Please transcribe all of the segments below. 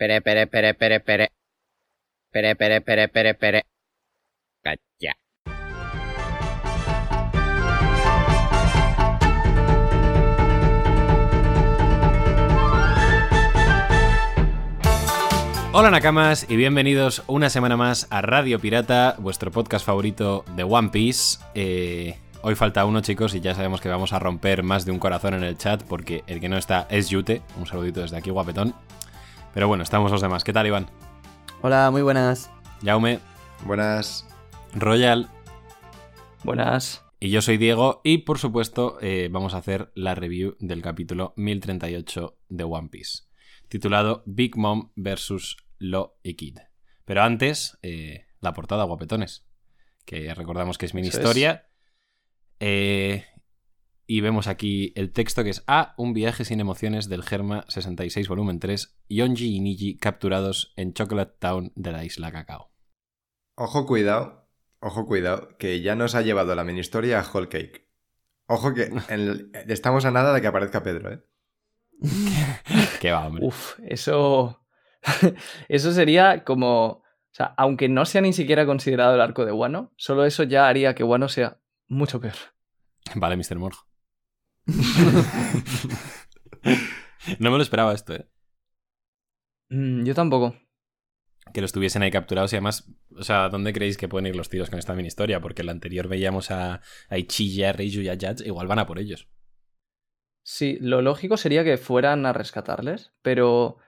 Pere, pere, pere, pere, pere. Pere, pere, pere, pere, pere. Cacha. Hola Nakamas y bienvenidos una semana más a Radio Pirata, vuestro podcast favorito de One Piece. Eh, hoy falta uno chicos y ya sabemos que vamos a romper más de un corazón en el chat porque el que no está es Yute. Un saludito desde aquí, guapetón. Pero bueno, estamos los demás. ¿Qué tal Iván? Hola, muy buenas. Jaume, Buenas. Royal Buenas. y yo soy Diego y por supuesto eh, vamos a hacer la review del capítulo 1038 de One Piece, titulado Big Mom vs. Lo y Kid. Pero antes, eh, la portada, guapetones, que recordamos que es mini Eso es. historia. Eh, y vemos aquí el texto que es A, un viaje sin emociones del Germa 66 volumen 3, Yonji y Niji capturados en Chocolate Town de la isla Cacao. Ojo, cuidado. Ojo, cuidado. Que ya nos ha llevado la mini historia a Whole Cake. Ojo que en el- estamos a nada de que aparezca Pedro, ¿eh? Que va, hombre. Uf, eso. eso sería como. O sea, aunque no sea ni siquiera considerado el arco de Wano, solo eso ya haría que Wano sea mucho peor. Vale, Mr. Morjo. no me lo esperaba esto, ¿eh? Mm, yo tampoco. Que lo estuviesen ahí capturados y además, o sea, ¿dónde creéis que pueden ir los tiros con esta mini historia? Porque en la anterior veíamos a, a Ichiya, a Reiju y a Judge, igual van a por ellos. Sí, lo lógico sería que fueran a rescatarles, pero.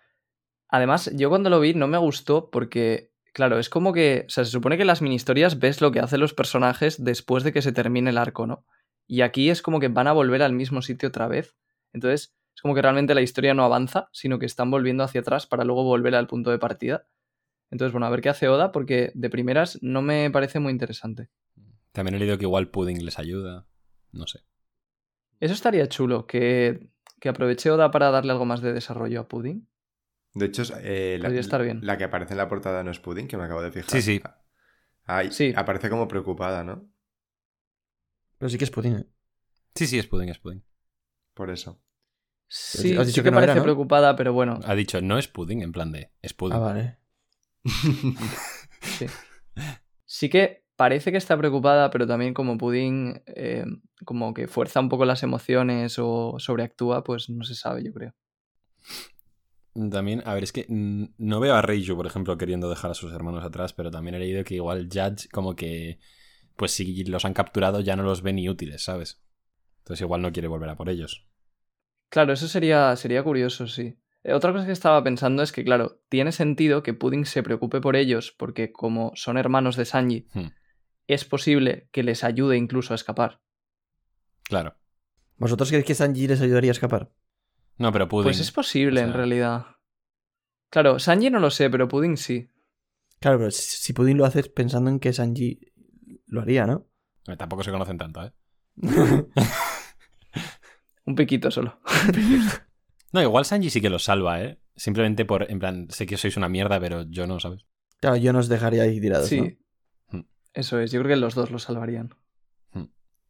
Además, yo cuando lo vi no me gustó porque, claro, es como que. O sea, se supone que en las mini historias ves lo que hacen los personajes después de que se termine el arco, ¿no? Y aquí es como que van a volver al mismo sitio otra vez. Entonces, es como que realmente la historia no avanza, sino que están volviendo hacia atrás para luego volver al punto de partida. Entonces, bueno, a ver qué hace Oda, porque de primeras no me parece muy interesante. También he leído que igual Pudding les ayuda. No sé. Eso estaría chulo, que, que aproveche Oda para darle algo más de desarrollo a Pudding. De hecho, eh, la, estar bien. la que aparece en la portada no es Pudding, que me acabo de fijar. Sí, sí. Ay, Sí. Aparece como preocupada, ¿no? Pero sí que es Putin. ¿eh? Sí, sí, es Pudding, es Pudding. Por eso. Sí, has dicho sí que que no parece era, ¿no? preocupada, pero bueno, Ha dicho, no es Pudding, en plan de, es Pudding. Ah, vale. sí. Sí que parece que está preocupada, pero también como Pudding eh, como que fuerza un poco las emociones o sobreactúa, pues no se sabe, yo creo. También, a ver, es que no veo a Reiju, por ejemplo, queriendo dejar a sus hermanos atrás, pero también he leído que igual Judge, como que, pues si los han capturado ya no los ve ni útiles, ¿sabes? Entonces igual no quiere volver a por ellos. Claro, eso sería, sería curioso, sí. Eh, Otra cosa que estaba pensando es que, claro, tiene sentido que Pudding se preocupe por ellos, porque como son hermanos de Sanji, Hmm, es posible que les ayude incluso a escapar. claro. ¿Vosotros creéis que Sanji les ayudaría a escapar? No, pero Pudding. Pues es posible, o en realidad. Claro, Sanji no lo sé, pero Pudding sí. Claro, pero si Putin lo haces pensando en que Sanji lo haría, ¿no? Eh, Tampoco se conocen tanto, ¿eh? Un piquito solo. No, igual Sanji sí que los salva, ¿eh? Simplemente por, en plan, sé que sois una mierda, pero yo no, ¿sabes? Claro, yo nos dejaría ahí tirados, Sí. ¿no? Hmm. Eso es, yo creo que los dos lo salvarían. A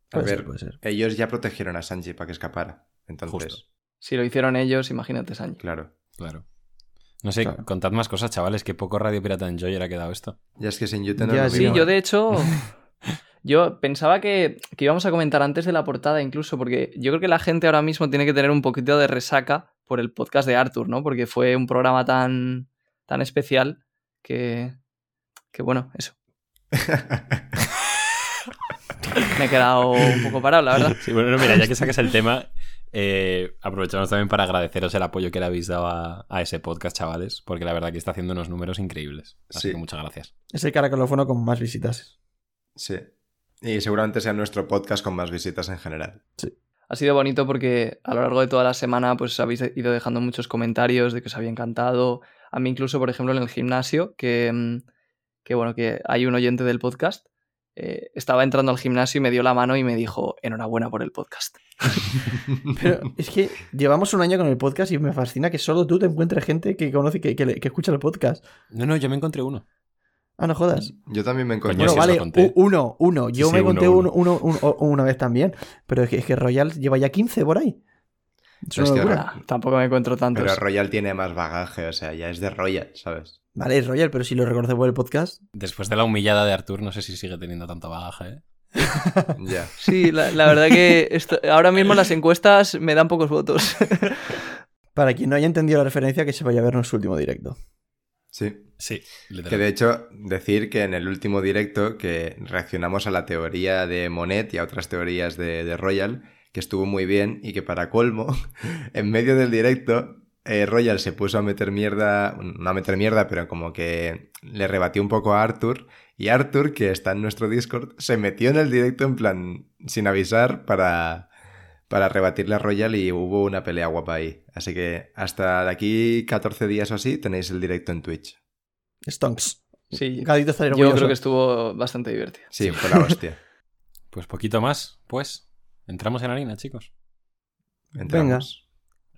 Puede ser, ver, puede ser. ellos ya protegieron a Sanji para que escapara. Entonces, Justo. Si lo hicieron ellos, imagínate Sanji. claro. Claro. No sé, Claro. contad más cosas, chavales, que poco Radio Pirata Enjoyer ha quedado esto. Ya es que sin Yute no Ya, lo sí, yo de hecho. Yo pensaba que, que íbamos a comentar antes de la portada, incluso, porque yo creo que la gente ahora mismo tiene que tener un poquito de resaca por el podcast de Arthur, ¿no? Porque fue un programa tan, tan especial que. que bueno, eso. Me he quedado un poco parado, la verdad. Sí, bueno, no, mira, ya que sacas el tema, eh, aprovechamos también para agradeceros el apoyo que le habéis dado a, a ese podcast, chavales, porque la verdad que está haciendo unos números increíbles. Así Sí. que muchas gracias. Es el caracolofono con más visitas. Sí. Y seguramente sea nuestro podcast con más visitas en general. Ha sido bonito porque a lo largo de toda la semana pues habéis ido dejando muchos comentarios de que os había encantado. A mí incluso, por ejemplo, en el gimnasio, que, mm, que bueno, que hay un oyente del podcast, eh, estaba entrando al gimnasio y me dio la mano y me dijo, enhorabuena por el podcast. Pero es que llevamos un año con el podcast y me fascina que solo tú te encuentres gente que conoce, que, que que escucha el podcast. No, no, yo me encontré uno. Ah, no jodas. Yo también me encontré. Bueno, vale, conté. uno, uno. Yo Sí, me sí, conté uno, uno, una vez también. Pero es que, es que Royal lleva ya 15 por ahí. Es que- tampoco me encuentro tantos. Pero Royal tiene más bagaje, o sea, ya es de Royal, ¿sabes? Vale, es Royal, pero si lo reconoce por el podcast. Después de la humillada de Artur, no sé si sigue teniendo tanto bagaje, ¿eh? Ya. Sí, la, la verdad que esto- ahora mismo las encuestas me dan pocos votos. Para quien no haya entendido la referencia, que se vaya a ver nuestro último directo. Sí. Sí, Que de hecho, decir que en el último directo que reaccionamos a la teoría de Monet y a otras teorías de, de Royal, que estuvo muy bien y que para colmo, en medio del directo, eh, Royal se puso a meter mierda, no a meter mierda, pero como que le rebatió un poco a Arthur y Arthur, que está en nuestro Discord, se metió en el directo en plan sin avisar para, para rebatirle a Royal y hubo una pelea guapa ahí. Así que hasta de aquí 14 días o así tenéis el directo en Twitch. Stonks. Sí, Gadito estaría yo creo que estuvo bastante divertido. Sí, fue la hostia. Pues poquito más, pues. Entramos en harina, chicos. Entramos.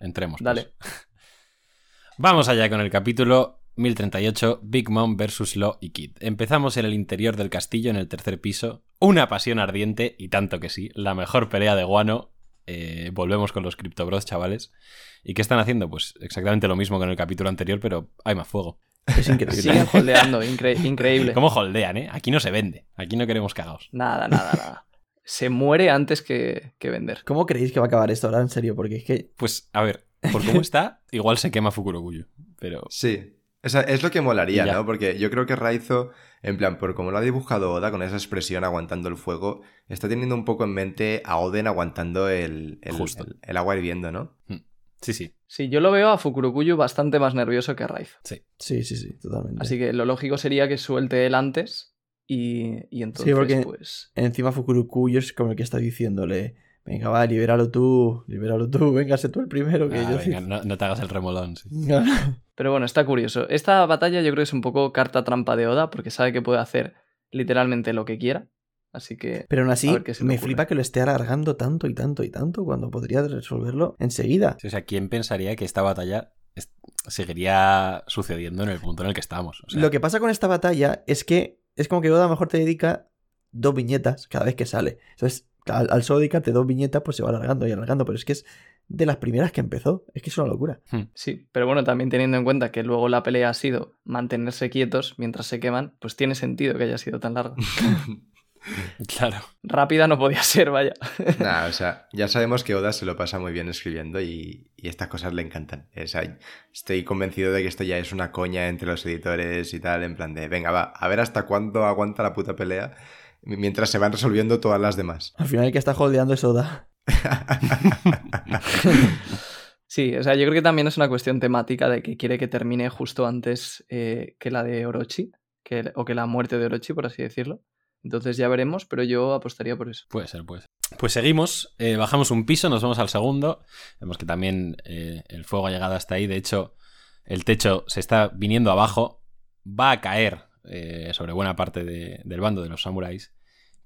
Entremos. pues. Dale. Vamos allá con el capítulo 1038, Big Mom vs. Law y Kid. Empezamos en el interior del castillo, en el tercer piso. Una pasión ardiente, y tanto que sí, la mejor pelea de Guano. Eh, volvemos con los Crypto Bros, chavales. ¿Y qué están haciendo? Pues exactamente lo mismo que en el capítulo anterior, pero hay más fuego. Es increíble. Siguen holdeando, incre- increíble. ¿Cómo holdean, eh? Aquí no se vende. Aquí no queremos cagaos. Nada, nada, nada. Se muere antes que, que vender. ¿Cómo creéis que va a acabar esto ahora? En serio, porque es que. Pues, a ver, por cómo está, igual se quema Fukurokuyo. Pero Sí. O sea, es lo que molaría. ¿no? Porque yo creo que Raizo, en plan, por como lo ha dibujado Oda con esa expresión aguantando el fuego, está teniendo un poco en mente a Oden aguantando el, el, Justo. el- el agua hirviendo, ¿no? sí, sí, Sí, yo lo veo a Fukurokuyu bastante más nervioso que a Raiz. sí. Sí, sí, sí, totalmente. Así que lo lógico sería que suelte él antes y, y entonces, porque- pues... Encima Fukurokuyo es como el que está diciéndole: Venga, va, libéralo tú, libéralo tú, véngase tú el primero. Que Ah, yo venga, no, no te hagas el remolón. sí. Pero bueno, está curioso. Esta batalla yo creo que es un poco carta trampa de Oda porque sabe que puede hacer literalmente lo que quiera. Así que... Pero aún así, me ocurre. flipa que lo esté alargando tanto y tanto y tanto cuando podría resolverlo enseguida. Sí, o sea, ¿quién pensaría que esta batalla seguiría sucediendo en el punto en el que estamos? O sea, Lo que pasa con esta batalla es que es como que Oda a lo mejor te dedica dos viñetas cada vez que sale. Entonces, al, al solo dedicarte dos viñetas, pues se va alargando y alargando. Pero es que es de las primeras que empezó. Es que es una locura. Sí, pero bueno, también teniendo en cuenta que luego la pelea ha sido mantenerse quietos mientras se queman, pues tiene sentido que haya sido tan larga. Claro. Rápida no podía ser, vaya. Nah, o sea, ya sabemos que Oda se lo pasa muy bien escribiendo y, y estas cosas le encantan. O sea, estoy convencido de que esto ya es una coña entre los editores y tal, en plan de, venga, va, a ver hasta cuándo aguanta la puta pelea mientras se van resolviendo todas las demás. Al final el que está holdeando es Oda. Sí, o sea, yo creo que también es una cuestión temática de que quiere que termine justo antes eh, que la de Orochi, que, o que la muerte de Orochi, por así decirlo. Entonces ya veremos, pero yo apostaría por eso. Puede ser, puede ser. Pues seguimos, eh, bajamos un piso, nos vamos al segundo. Vemos que también eh, el fuego ha llegado hasta ahí. De hecho, el techo se está viniendo abajo. Va a caer eh, sobre buena parte de- del bando de los samuráis.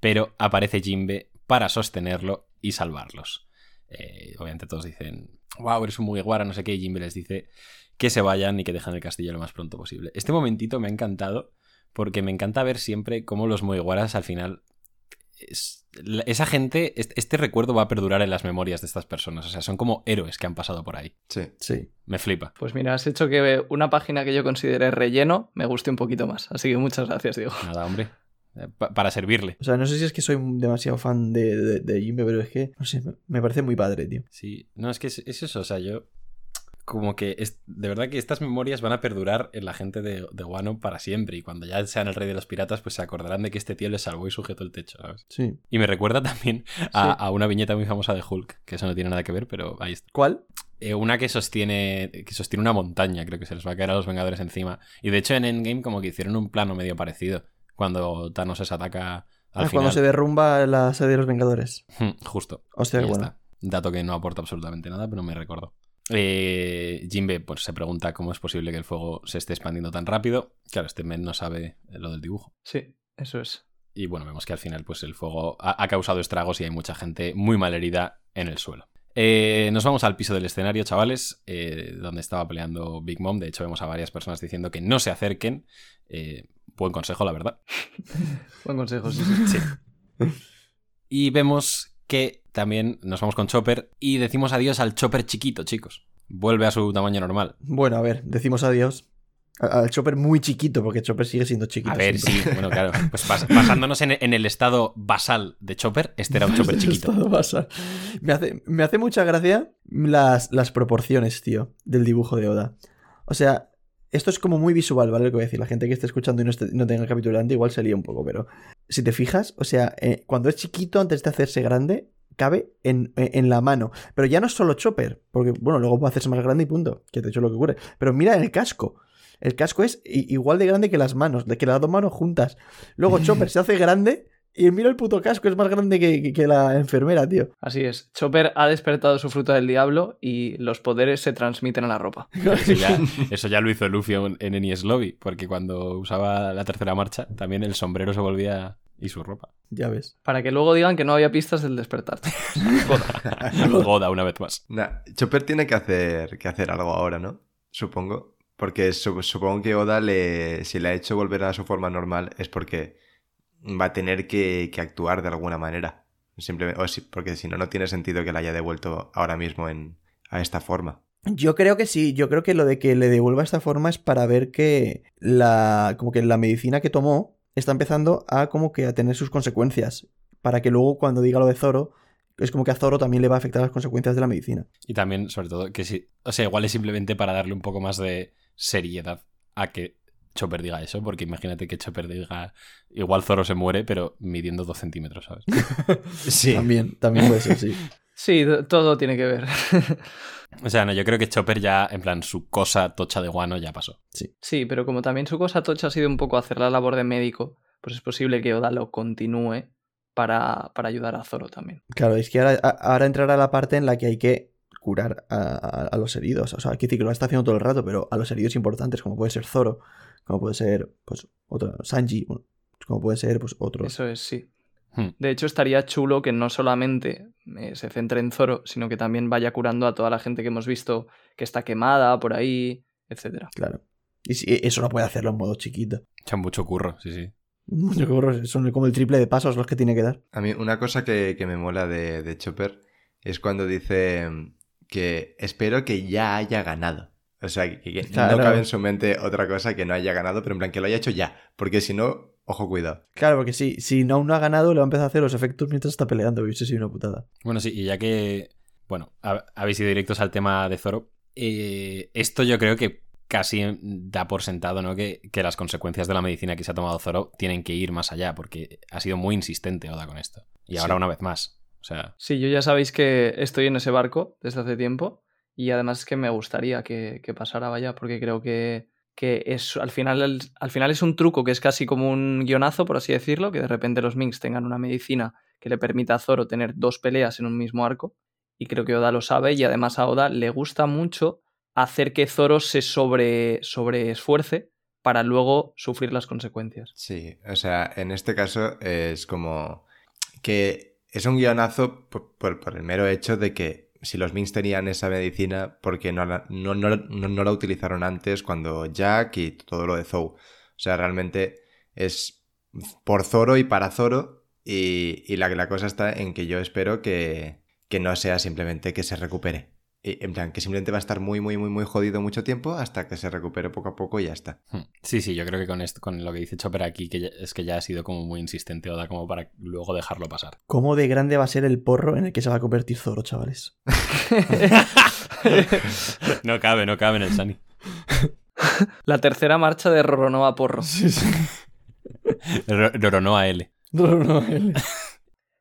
Pero aparece Jinbe para sostenerlo y salvarlos. Eh, obviamente todos dicen, wow, eres un Mugiwara, no sé qué. Y Jinbe les dice que se vayan y que dejen el castillo lo más pronto posible. Este momentito me ha encantado porque me encanta ver siempre cómo los Mugiwaras al final es- esa gente, este, este recuerdo va a perdurar en las memorias de estas personas. O sea, son como héroes que han pasado por ahí. Sí. Sí. Me flipa. Pues mira, has hecho que una página que yo considere relleno me guste un poquito más. Así que muchas gracias, Diego. Nada, hombre. Eh, pa- para servirle. O sea, no sé si es que soy demasiado fan de, de, de Jinbe, pero es que, no sé, me- me parece muy padre, tío. Sí. No, es que es, es eso. O sea, yo. Como que es, de verdad que estas memorias van a perdurar en la gente de, de Wano para siempre. Y cuando ya sean el rey de los piratas, pues se acordarán de que este tío les salvó y sujetó el techo, ¿sabes? Sí. Y me recuerda también a, Sí. a una viñeta muy famosa de Hulk, que eso no tiene nada que ver, pero ahí está. ¿Cuál? Eh, una que sostiene que sostiene una montaña, creo que se les va a caer a los Vengadores encima. Y de hecho en Endgame como que hicieron un plano medio parecido, cuando Thanos les ataca al Ah, final. cuando se derrumba la sede de los Vengadores. Justo. Hostia, bueno. está. Dato que no aporta absolutamente nada, pero me recordó. Eh, Jinbe pues, se pregunta cómo es posible que el fuego se esté expandiendo tan rápido. Claro, este men no sabe lo del dibujo. Sí, eso es. Y bueno, vemos que al final pues, el fuego ha, ha causado estragos y hay mucha gente muy malherida en el suelo. Eh, nos vamos al piso del escenario, chavales, eh, donde estaba peleando Big Mom. De hecho, vemos a varias personas diciendo que no se acerquen. Eh, buen consejo, la verdad. Buen consejo, sí, sí. Sí. Y vemos que también nos vamos con Chopper y decimos adiós al Chopper chiquito, chicos. Vuelve a su tamaño normal. Bueno, a ver, decimos adiós al Chopper muy chiquito, porque Chopper sigue siendo chiquito. A ver, siempre. sí, bueno, claro. Pues bas- basándonos en, en el estado basal de Chopper, este era un Chopper El chiquito. estado basal. Me hace, me hace mucha gracia las, las proporciones, tío, del dibujo de Oda. O sea, esto es como muy visual, ¿vale? Lo que voy a decir. La gente que esté escuchando y no, esté- no tenga el capítulo delante igual se lía un poco, pero si te fijas, o sea, eh, cuando es chiquito, antes de hacerse grande, cabe en, en la mano. Pero ya no es solo Chopper, porque, bueno, luego puede hacerse más grande y punto, que de hecho es lo que ocurre. Pero mira el casco. El casco es igual de grande que las manos, de que las dos manos juntas. Luego Chopper se hace grande y mira el puto casco, es más grande que, que- que la enfermera, tío. Así es. Chopper ha despertado su fruta del diablo y los poderes se transmiten a la ropa. Eso ya, eso ya lo hizo Luffy en, en Enies Lobby, porque cuando usaba la tercera marcha, también el sombrero se volvía. y su ropa. Ya ves. Para que luego digan que no había pistas del despertar. Goda una vez más. Nah, Chopper tiene que hacer, que hacer algo ahora, ¿no? Supongo. Porque su- supongo que Oda, le, si le ha hecho volver a su forma normal, es porque va a tener que, que actuar de alguna manera. Simplemente, o si- porque si no, no tiene sentido que la haya devuelto ahora mismo en, a esta forma. Yo creo que sí, yo creo que lo de que le devuelva esta forma es para ver que la como que la medicina que tomó está empezando a como que a tener sus consecuencias, para que luego cuando diga lo de Zoro es como que a Zoro también le va a afectar las consecuencias de la medicina. Y también, sobre todo, que sí. O sea, igual es simplemente para darle un poco más de seriedad a que Chopper diga eso, porque imagínate que Chopper diga igual Zoro se muere, pero midiendo dos centímetros, ¿sabes? Sí. También, también puede ser, sí. Sí, todo tiene que ver. O sea, no, yo creo que Chopper ya, en plan, su cosa tocha de guano ya pasó. Sí, pero como también su cosa tocha ha sido un poco hacer la labor de médico, pues es posible que Oda lo continúe para, para ayudar a Zoro también. Claro, es que ahora, entrará la parte en la que hay que curar a, a- a los heridos. O sea, que lo está haciendo todo el rato, pero a los heridos importantes, como puede ser Zoro, como puede ser, pues, otro, Sanji, como puede ser, pues, otros. Eso es, sí. Hmm. De hecho, estaría chulo que no solamente eh, se centre en Zoro, sino que también vaya curando a toda la gente que hemos visto que está quemada por ahí, etcétera. Claro. Y si- eso no puede hacerlo en modo chiquito. Echa mucho curro, sí, sí. Mucho horror, Son como el triple de pasos los que tiene que dar. A mí una cosa que, que me mola de, de Chopper es cuando dice mm, que espero que ya haya ganado. O sea, que, que Claro. no cabe en su mente otra cosa que no haya ganado, pero en plan que lo haya hecho ya. Porque si no, ojo, cuidado. Claro, porque si, si no, aún no ha ganado, le va a empezar a hacer los efectos mientras está peleando. Hubiese sido una putada. Bueno, sí, y ya que, bueno, ha- habéis ido directos al tema de Zoro, eh, esto yo creo que casi da por sentado, ¿no? Que, que las consecuencias de la medicina que se ha tomado Zoro tienen que ir más allá, porque ha sido muy insistente Oda con esto. Y ahora Sí. una vez más. O sea, Sí, yo ya sabéis que estoy en ese barco desde hace tiempo y además es que me gustaría que, que pasara, vaya, porque creo que, que es, al, final, al final es un truco que es casi como un guionazo, por así decirlo, que de repente los Minks tengan una medicina que le permita a Zoro tener dos peleas en un mismo arco y creo que Oda lo sabe y además a Oda le gusta mucho hacer que Zoro se sobre, sobre esfuerce para luego sufrir las consecuencias. Sí, o sea, en este caso es como que es un guionazo por, por- por el mero hecho de que si los Minks tenían esa medicina, porque no la, no, no- no- la utilizaron antes cuando Jack y todo lo de Zou. O sea, realmente es por Zoro y para Zoro y, y la, la cosa está en que yo espero que, que no sea simplemente que se recupere. Y, en plan, que simplemente va a estar muy, muy, muy, muy jodido mucho tiempo hasta que se recupere poco a poco y ya está. hmm. sí, sí, yo creo que con esto, con lo que dice Chopper aquí, que ya- es que ya ha sido como muy insistente Oda como para luego dejarlo pasar. ¿Cómo de grande va a ser el porro en el que se va a convertir Zoro, chavales? no cabe, no cabe en el Sunny. La tercera marcha de Roronoa Porro. Sí, sí. Roronoa L. No, no, él.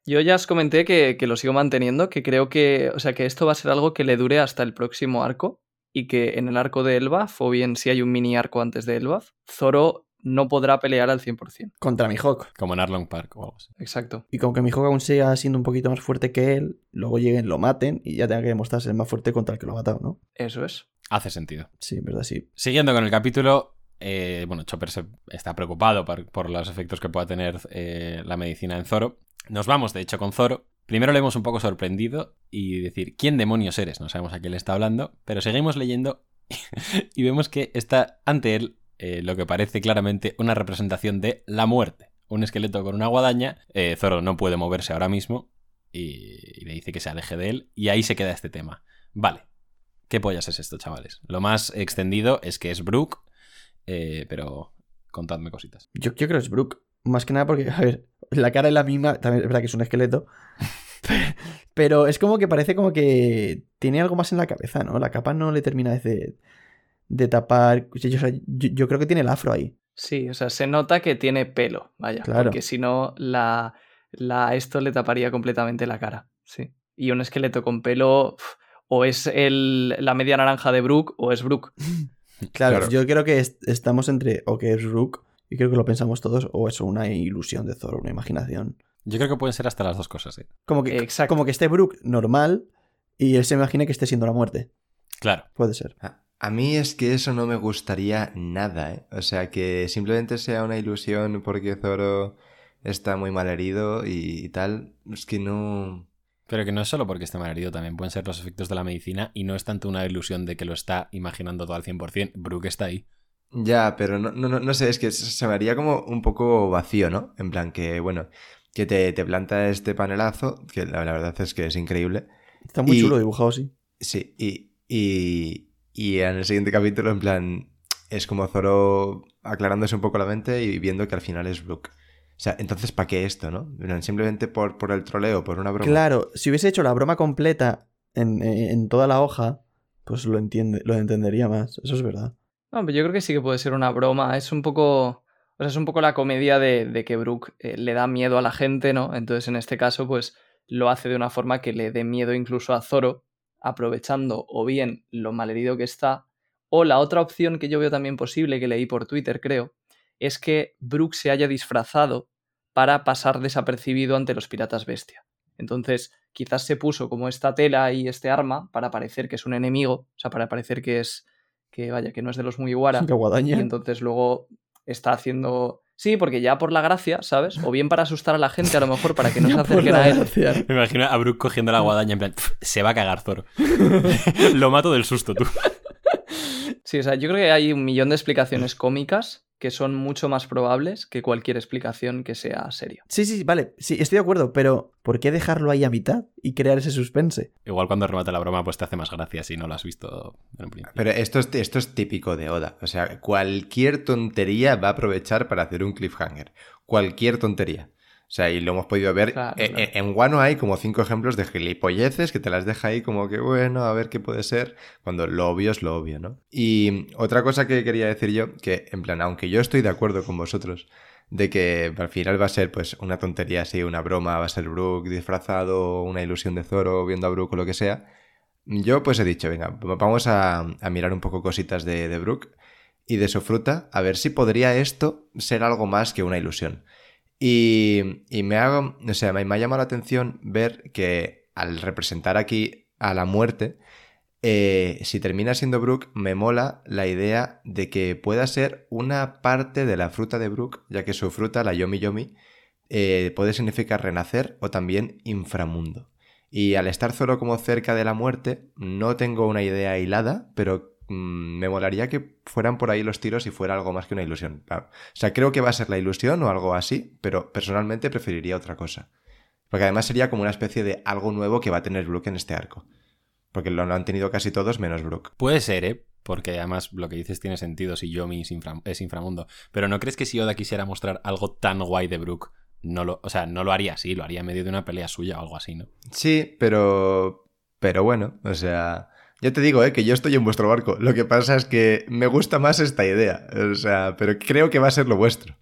Yo ya os comenté que, que lo sigo manteniendo, que creo que, o sea, que esto va a ser algo que le dure hasta el próximo arco y que en el arco de Elbaf, o bien si hay un mini arco antes de Elbaf, Zoro no podrá pelear al 100%. Contra Mihawk. Como en Arlong Park o algo así. Exacto. Y como que Mihawk aún siga siendo un poquito más fuerte que él, luego lleguen, lo maten y ya tenga que demostrarse el más fuerte contra el que lo ha matado, ¿no? Eso es. Hace sentido. Sí, en verdad, sí. Siguiendo con el capítulo, eh, bueno, Chopper se está preocupado por, por los efectos que pueda tener eh, la medicina en Zoro. Nos vamos, de hecho, con Zoro. Primero le hemos un poco sorprendido y decir, ¿quién demonios eres? No sabemos a quién le está hablando, pero seguimos leyendo y vemos que está ante él eh, lo que parece claramente una representación de la muerte. Un esqueleto con una guadaña. Eh, Zoro no puede moverse ahora mismo y, y le dice que se aleje de él. Y ahí se queda este tema. Vale. ¿Qué pollas es esto, chavales? Lo más extendido es que es Brooke, eh, pero contadme cositas. Yo, yo creo que es Brooke. Más que nada porque, a ver, la cara es la misma, también es verdad que es un esqueleto. Pero es como que parece como que tiene algo más en la cabeza, ¿no? La capa no le termina de, de tapar. O sea, yo, yo creo que tiene el afro ahí. Sí, o sea, se nota que tiene pelo, vaya. Claro. Porque si no, la, la, esto le taparía completamente la cara. Sí. Y un esqueleto con pelo. o es el, la media naranja de Brooke o es Brooke. Claro, Claro. yo creo que est- estamos entre o que es Rook, y creo que lo pensamos todos, o es una ilusión de Zoro, una imaginación. Yo creo que pueden ser hasta las dos cosas, ¿eh? Como que, Exacto. como que esté Brook normal y él se imagina que esté siendo la muerte. Claro. Puede ser. A, a mí es que eso no me gustaría nada, ¿eh? O sea, que simplemente sea una ilusión porque Zoro está muy mal herido y, y tal. Es que no... Pero que no es solo porque esté mal herido, también pueden ser los efectos de la medicina y no es tanto una ilusión de que lo está imaginando todo al 100%. Brooke está ahí. Ya, pero no, no, no- no sé, es que se me haría como un poco vacío, ¿no? En plan que, bueno, que te, te planta este panelazo, que la, la verdad es que es increíble. Está muy Y- chulo dibujado, sí. Sí, y, y, y en el siguiente capítulo, en plan, es como Zoro aclarándose un poco la mente y viendo que al final es Brook. O sea, entonces, ¿para qué esto, no? Simplemente por, por el troleo, por una broma. Claro, si hubiese hecho la broma completa en, en toda la hoja, pues lo, entiende, lo entendería más. Eso es verdad. No, pero yo creo que sí que puede ser una broma. Es un poco. O sea, es un poco la comedia de, de que Brooke eh, le da miedo a la gente, ¿no? Entonces, en este caso, pues lo hace de una forma que le dé miedo incluso a Zoro, aprovechando o bien lo malherido que está. O la otra opción que yo veo también posible, que leí por Twitter, creo, es que Brooke se haya disfrazado para pasar desapercibido ante los piratas bestia. Entonces, quizás se puso como esta tela y este arma para parecer que es un enemigo, o sea, para parecer que es que vaya, que no es de los muy guara. Qué guadaña. Y entonces luego está haciendo. Sí, porque ya por la gracia, ¿sabes? O bien para asustar a la gente, a lo mejor para que no se acerquen la a él. gracia. Me imagino a Brooke cogiendo la guadaña en plan, "Pf, se va a cagar Zoro. lo mato del susto, tú. Sí, o sea, yo creo que hay un millón de explicaciones cómicas que son mucho más probables que cualquier explicación que sea seria. Sí, sí, vale. Sí, estoy de acuerdo, pero ¿por qué dejarlo ahí a mitad y crear ese suspense? Igual cuando remata la broma, pues te hace más gracia si no lo has visto en un principio. Pero esto es, esto es típico de Oda. O sea, cualquier tontería va a aprovechar para hacer un cliffhanger. Cualquier tontería. O sea, y lo hemos podido ver. Claro, Eh, claro. eh, En Wano hay como cinco ejemplos de gilipolleces que te las deja ahí como que, bueno, a ver qué puede ser, cuando lo obvio es lo obvio, ¿no? Y otra cosa que quería decir yo, que en plan, aunque yo estoy de acuerdo con vosotros, de que al final va a ser pues una tontería así, una broma, va a ser Brook disfrazado, una ilusión de Zoro viendo a Brook o lo que sea, yo pues he dicho, venga, vamos a, a mirar un poco cositas de, de Brook y de su fruta, a ver si podría esto ser algo más que una ilusión. Y, me hago, o sea, me, ha llamado la atención ver que al representar aquí a la muerte, eh, si termina siendo Brook, me mola la idea de que pueda ser una parte de la fruta de Brook, ya que su fruta, la Yomi Yomi, eh, puede significar renacer o también inframundo. Y al estar Zoro como cerca de la muerte, no tengo una idea hilada, pero mm, me molaría que fueran por ahí los tiros y fuera algo más que una ilusión. Ah, O sea, creo que va a ser la ilusión o algo así, pero personalmente preferiría otra cosa. Porque además sería como una especie de algo nuevo que va a tener Brook en este arco. Porque lo, lo han tenido casi todos menos Brook. Puede ser, ¿eh? Porque además lo que dices tiene sentido si Yomi es, infra- es inframundo. Pero ¿no crees que si Oda quisiera mostrar algo tan guay de Brook, no lo, o sea, no lo haría así, lo haría en medio de una pelea suya o algo así, ¿no? Sí, pero. Pero bueno, o sea. Yo te digo, ¿eh? que yo estoy en vuestro barco. Lo que pasa es que me gusta más esta idea. O sea, pero creo que va a ser lo vuestro.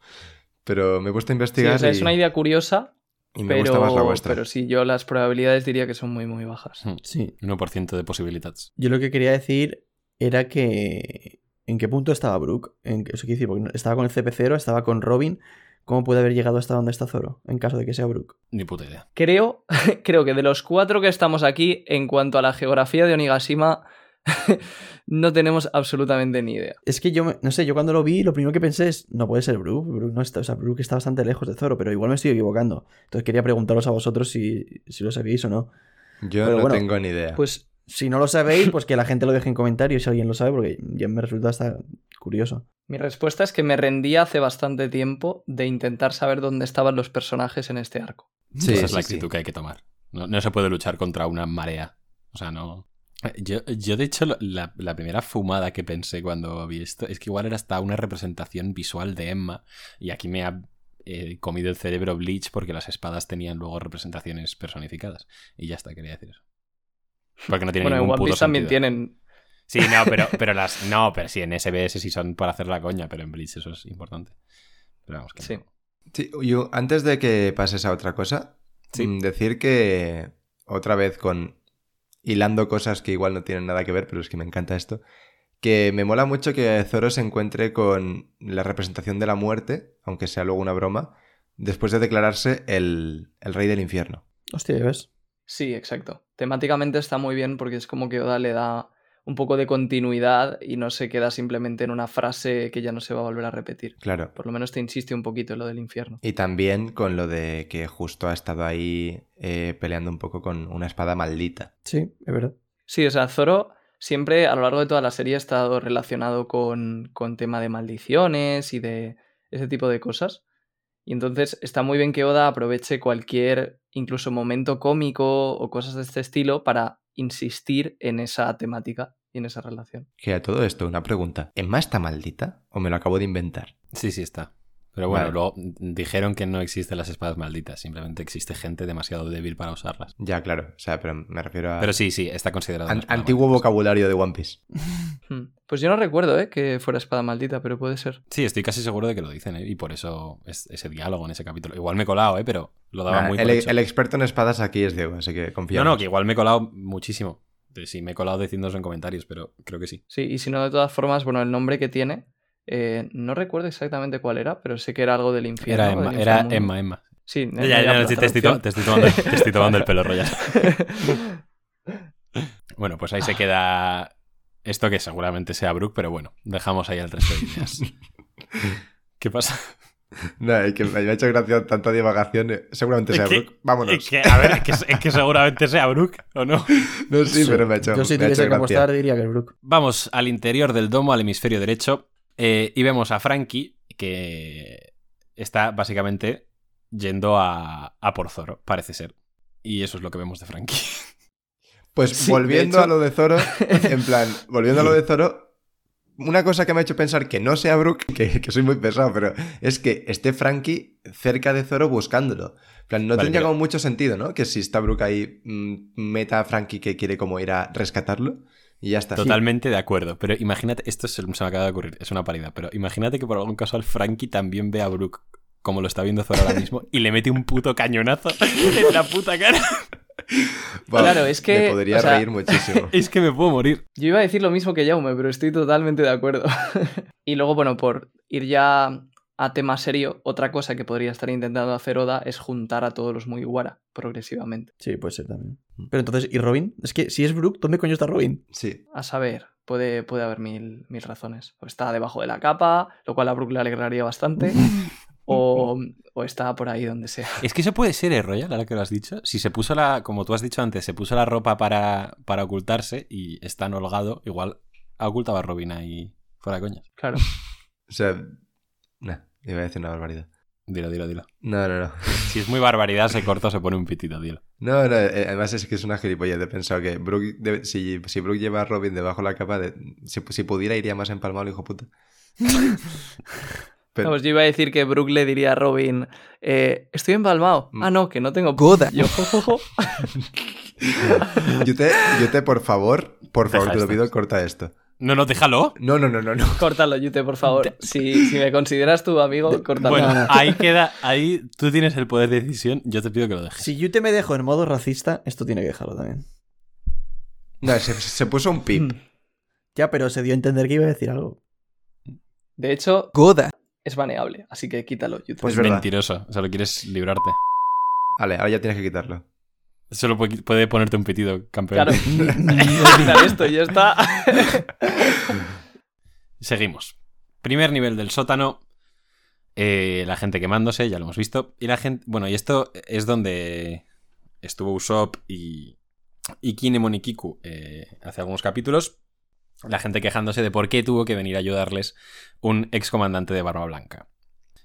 Pero me gusta Sí, investigar o sea, y, es una idea curiosa, y me pero, gusta más la vuestra. pero sí, yo las probabilidades diría que son muy, muy bajas. Hmm. Sí. 1% de posibilidades. Yo lo que quería decir era que. ¿En qué punto estaba Brook? ¿En qué- Eso quiere decir, porque estaba con el CP0, estaba con Robin. ¿Cómo puede haber llegado hasta donde está Zoro? En caso de que sea Brook. Ni puta idea. Creo, creo que de los cuatro que estamos aquí, en cuanto a la geografía de Onigashima, no tenemos absolutamente ni idea. Es que yo, me- no sé, yo cuando lo vi, lo primero que pensé es, no puede ser Brook. Brook no está, o sea, Brook está bastante lejos de Zoro, pero igual me estoy equivocando. Entonces quería preguntaros a vosotros si, si lo sabíais o no. Yo pero no bueno, tengo ni idea. Pues Si no lo sabéis, pues que la gente lo deje en comentarios si alguien lo sabe, porque ya me resulta hasta curioso. Mi respuesta es que me rendía hace bastante tiempo de intentar saber dónde estaban los personajes en este arco. Sí, Esa es la sí, sí. actitud que hay que tomar. No, no se puede luchar contra una marea. O sea, no. Yo, yo de hecho, la, la primera fumada que pensé cuando vi esto es que igual era hasta una representación visual de Emma. Y aquí me ha eh, comido el cerebro Bleach porque las espadas tenían luego representaciones personificadas. Y ya está, quería decir eso. Porque no tiene Bueno, en ningún One puto Piece también sentido. tienen. Sí, no, pero, pero las. No, pero sí, en SBS sí son para hacer la coña, pero en Bleach eso es importante. Pero vamos, que Sí. no. Sí, yo, antes de que pases a otra cosa, Sí. mm, decir que otra vez con hilando cosas que igual no tienen nada que ver, pero es que me encanta esto, que me mola mucho que Zoro se encuentre con la representación de la muerte, aunque sea luego una broma, después de declararse el, el rey del infierno. Hostia, ¿ya ves? Sí, exacto. Temáticamente está muy bien porque es como que Oda le da un poco de continuidad y no se queda simplemente en una frase que ya no se va a volver a repetir. Claro. Por lo menos te insiste un poquito en lo del infierno. Y también con lo de que justo ha estado ahí eh, peleando un poco con una espada maldita. Sí, es verdad. Sí, o sea, Zoro siempre a lo largo de toda la serie ha estado relacionado con, con tema de maldiciones y de ese tipo de cosas. Y entonces está muy bien que Oda aproveche cualquier, incluso momento cómico o cosas de este estilo para insistir en esa temática y en esa relación. Que a todo esto, una pregunta. ¿Emma está maldita? ¿O me lo acabo de inventar? Sí, sí está. Pero bueno, Vale. luego dijeron que no existen las espadas malditas, simplemente existe gente demasiado débil para usarlas. Ya, claro. O sea, pero me refiero a... Pero sí, sí, está considerado. An- antiguo maldita. vocabulario de One Piece. Hmm. Pues yo no recuerdo ¿eh? que fuera espada maldita, pero puede ser. Sí, estoy casi seguro de que lo dicen, ¿eh? y por eso es ese diálogo en ese capítulo. Igual me he colado, ¿eh? pero lo daba Nah, muy el, por hecho. el experto en espadas aquí es Diego, así que confía. No, no, que igual me he colado muchísimo. Sí, me he colado diciéndose en comentarios, pero creo que sí. Sí, y si no, de todas formas, bueno, el nombre que tiene, eh, no recuerdo exactamente cuál era, pero sé que era algo del infierno. Era Emma, era. Emma, Emma. Sí, Ya, ya, la ya, sí, te, estoy te estoy tomando, te estoy tomando el pelo, Royal. Bueno, pues ahí se queda esto que seguramente sea Brook, pero bueno, dejamos ahí el resto de ideas. ¿Qué pasa? No, es que me ha hecho gracia tanta divagación. Seguramente sea que- Brook. Vámonos. Es que, a ver, es que, es que seguramente sea Brook, ¿o no? No, sí, pero me ha hecho, Yo si tuviese que apostar diría que es Brook. Vamos al interior del domo, al hemisferio derecho, eh, y vemos a Frankie que está básicamente yendo a, a por Zoro, parece ser. Y eso es lo que vemos de Frankie. Pues Sí, volviendo hecho- a lo de Zoro, en plan, volviendo a lo de Zoro, una cosa que me ha hecho pensar que no sea Brook, que, que soy muy pesado, pero es que esté Frankie cerca de Zoro buscándolo. En plan, no Vale, tendría pero- como mucho sentido, ¿no? Que si está Brook ahí, mm, meta a Frankie que quiere como ir a rescatarlo y ya está. Totalmente de acuerdo. Pero imagínate, esto se, se me acaba de ocurrir, es una paridad, pero imagínate que por algún caso al Frankie también ve a Brook como lo está viendo Zoro ahora mismo y le mete un puto cañonazo en la puta cara. Claro, es que, Me podría o sea- reír muchísimo. Es que me puedo morir. Yo iba a decir lo mismo que Jaume, pero estoy totalmente de acuerdo. y luego, bueno, por ir ya a tema serio, otra cosa que podría estar intentando hacer Oda es juntar a todos los Mugiwara progresivamente. Sí, puede ser también. Pero entonces, ¿y Robin? Es que si es Brook, ¿dónde coño está Robin? Sí. A saber, puede, puede haber mil, mil razones. O está debajo de la capa, lo cual a Brook le alegraría bastante. O, o está por ahí donde sea. Es que eso puede ser, ¿eh, Royal? Ahora que lo has dicho. Si se puso la, como tú has dicho antes, se puso la ropa para, para ocultarse y está holgado, igual ha ocultado a Robin ahí fuera de coñas. Claro. O sea, nah, iba a decir una barbaridad. Dilo, dilo, dilo. No, no, no. Si es muy barbaridad, se corta o se pone un pitito, dilo. No, no, eh, además es que es una gilipollez. He pensado que Brook debe- si, si Brook lleva a Robin debajo de la capa, de, si, si pudiera iría más empalmado, el hijo puta. Pero, Vamos, yo iba a decir que Brook le diría a Robin, eh, estoy empalmado. Mm. Ah, no, que no tengo... Goda. Yo, yo, te, yo te, por favor, por favor, Deja te lo esto. pido, corta esto. No, no, déjalo. No, no, no, no, no. Córtalo, Yute, por favor. Si, si me consideras tu amigo, córtalo. Bueno, ahí queda, ahí tú tienes el poder de decisión, yo te pido que lo dejes. Si yo te me dejo en modo racista, esto tiene que dejarlo también. No, se, se puso un pip. Mm. Ya, pero se dio a entender que iba a decir algo. De hecho, Goda. Es baneable, así que quítalo, Yute. Pues es verdad. mentiroso, solo quieres librarte. Vale, ahora ya tienes que quitarlo. Solo puede ponerte un pitido, campeón. Claro. Quitar esto y ya está. Seguimos. Primer nivel del sótano. eh, la gente quemándose, ya lo hemos visto. Y la gente. Bueno, y esto es donde estuvo Usopp y. Y Kinemon y Kiku eh, hace algunos capítulos. La gente quejándose de por qué tuvo que venir a ayudarles un excomandante de Barba Blanca.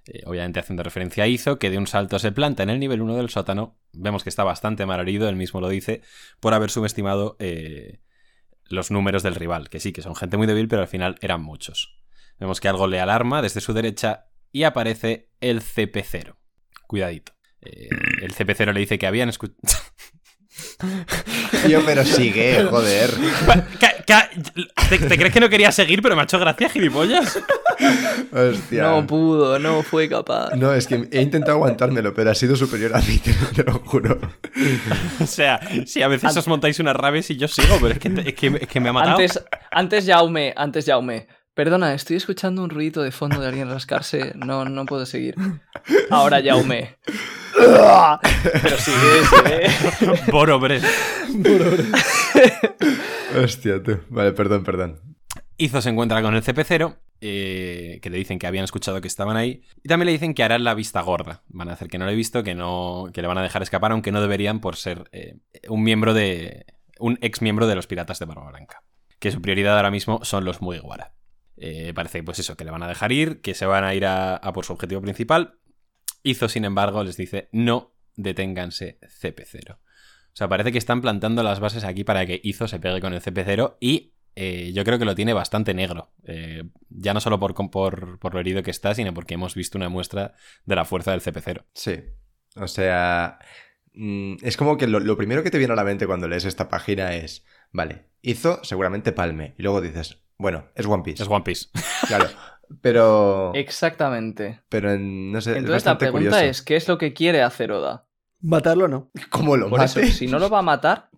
Eh, obviamente haciendo referencia a Izo, que de un salto se planta en el nivel 1 del sótano. Vemos que está bastante mal herido, él mismo lo dice, por haber subestimado eh, los números del rival, que sí, que son gente muy débil, pero al final eran muchos. Vemos que algo le alarma desde su derecha y aparece el CP0. Cuidadito. Eh, el CP0 le dice que habían escuchado... Tío, pero sigue, joder. ¿Te, te crees que no quería seguir, pero me ha hecho gracia, gilipollas? Hostia. No pudo, no fue capaz. No, es que he intentado aguantármelo, pero ha sido superior a mí, te, te lo juro. O sea, sí, a veces os montáis unas rabes y yo sigo, pero es que, es que, es que me ha matado. Antes, antes Jaume, antes Jaume. Perdona, estoy escuchando un ruido de fondo de alguien rascarse. No, no puedo seguir. Ahora Jaume. Pero sigue, sigue. Borobre. Hostia, tú. Vale, perdón, perdón. Izo se encuentra con el CP0, eh, que le dicen que habían escuchado que estaban ahí, y también le dicen que harán la vista gorda. Van a hacer que no lo he visto, que no, que le van a dejar escapar, aunque no deberían por ser eh, un miembro de, un ex miembro de los piratas de Barba Blanca. Que su prioridad ahora mismo son los Mugiwara. Eh, parece, pues eso, que le van a dejar ir, que se van a ir a, a por su objetivo principal. Izo, sin embargo, les dice: no deténganse CP0. O sea, parece que están plantando las bases aquí para que Izo se pegue con el CP0 y eh, yo creo que lo tiene bastante negro. Eh, ya no solo por, por, por, lo herido que está, sino porque hemos visto una muestra de la fuerza del CP0. Sí. O sea, mm, es como que lo, lo, primero que te viene a la mente cuando lees esta página es, vale, hizo seguramente palme. Y luego dices, bueno, es One Piece. Es One Piece. Claro. Pero. Exactamente. Pero en, no sé. Entonces la pregunta curioso. es: ¿qué es lo que quiere hacer Oda? ¿Matarlo o no? ¿Cómo lo Por mate? eso, si no lo va a matar,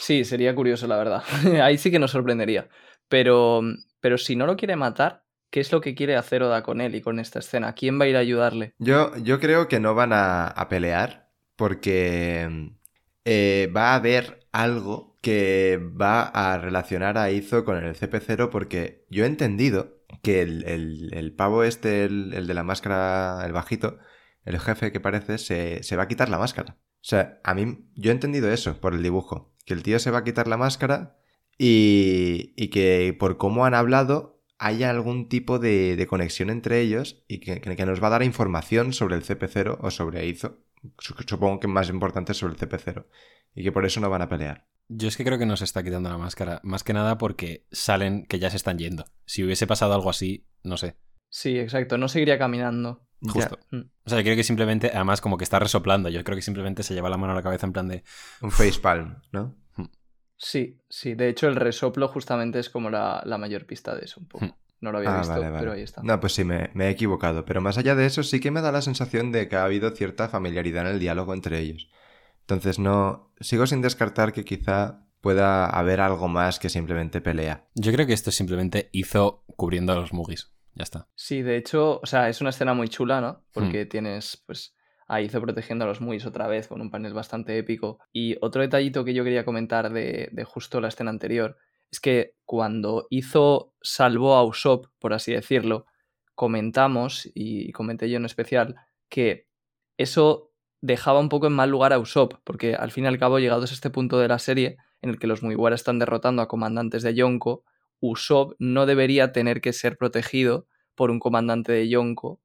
sí, sería curioso, la verdad. Ahí sí que nos sorprendería. Pero, pero si no lo quiere matar, ¿qué es lo que quiere hacer Oda con él y con esta escena? ¿Quién va a ir a ayudarle? Yo, yo creo que no van a, a pelear porque eh, va a haber algo que va a relacionar a Izo con el CP0 porque yo he entendido que el, el, el pavo este, el, el, de la máscara, el bajito, el jefe que parece, se, se va a quitar la máscara. O sea, a mí yo he entendido eso por el dibujo, que el tío se va a quitar la máscara y, y que por cómo han hablado haya algún tipo de, de conexión entre ellos y que, que, nos va a dar información sobre el CP0 o sobre Izo. Supongo que más importante sobre el CP0 y que por eso no van a pelear. Yo es que creo que no se está quitando la máscara, más que nada porque salen que ya se están yendo. Si hubiese pasado algo así, no sé. Sí, exacto, no seguiría caminando. Justo. Ya. O sea, yo creo que simplemente, además, como que está resoplando. Yo creo que simplemente se lleva la mano a la cabeza en plan de. Un facepalm, ¿no? Sí, sí. De hecho, el resoplo justamente es como la, la mayor pista de eso, un poco. No lo había ah, visto, vale, vale. pero ahí está. No, pues sí, me, me, he equivocado. Pero más allá de eso, sí que me da la sensación de que ha habido cierta familiaridad en el diálogo entre ellos. Entonces, no. Sigo sin descartar que quizá pueda haber algo más que simplemente pelea. Yo creo que esto simplemente hizo cubriendo a los Mugis. Ya está. Sí, de hecho, o sea, es una escena muy chula, ¿no? Porque hmm. tienes, pues, a Izo protegiendo a los Mugis otra vez con un panel bastante épico. Y otro detallito que yo quería comentar de, de justo la escena anterior es que cuando Izo salvó a Usopp, por así decirlo, comentamos, y comenté yo en especial, que eso dejaba un poco en mal lugar a Usopp, porque al fin y al cabo, llegados a este punto de la serie, en el que los Mugiwara están derrotando a comandantes de Yonko, Usopp no debería tener que ser protegido por un comandante de Yonko,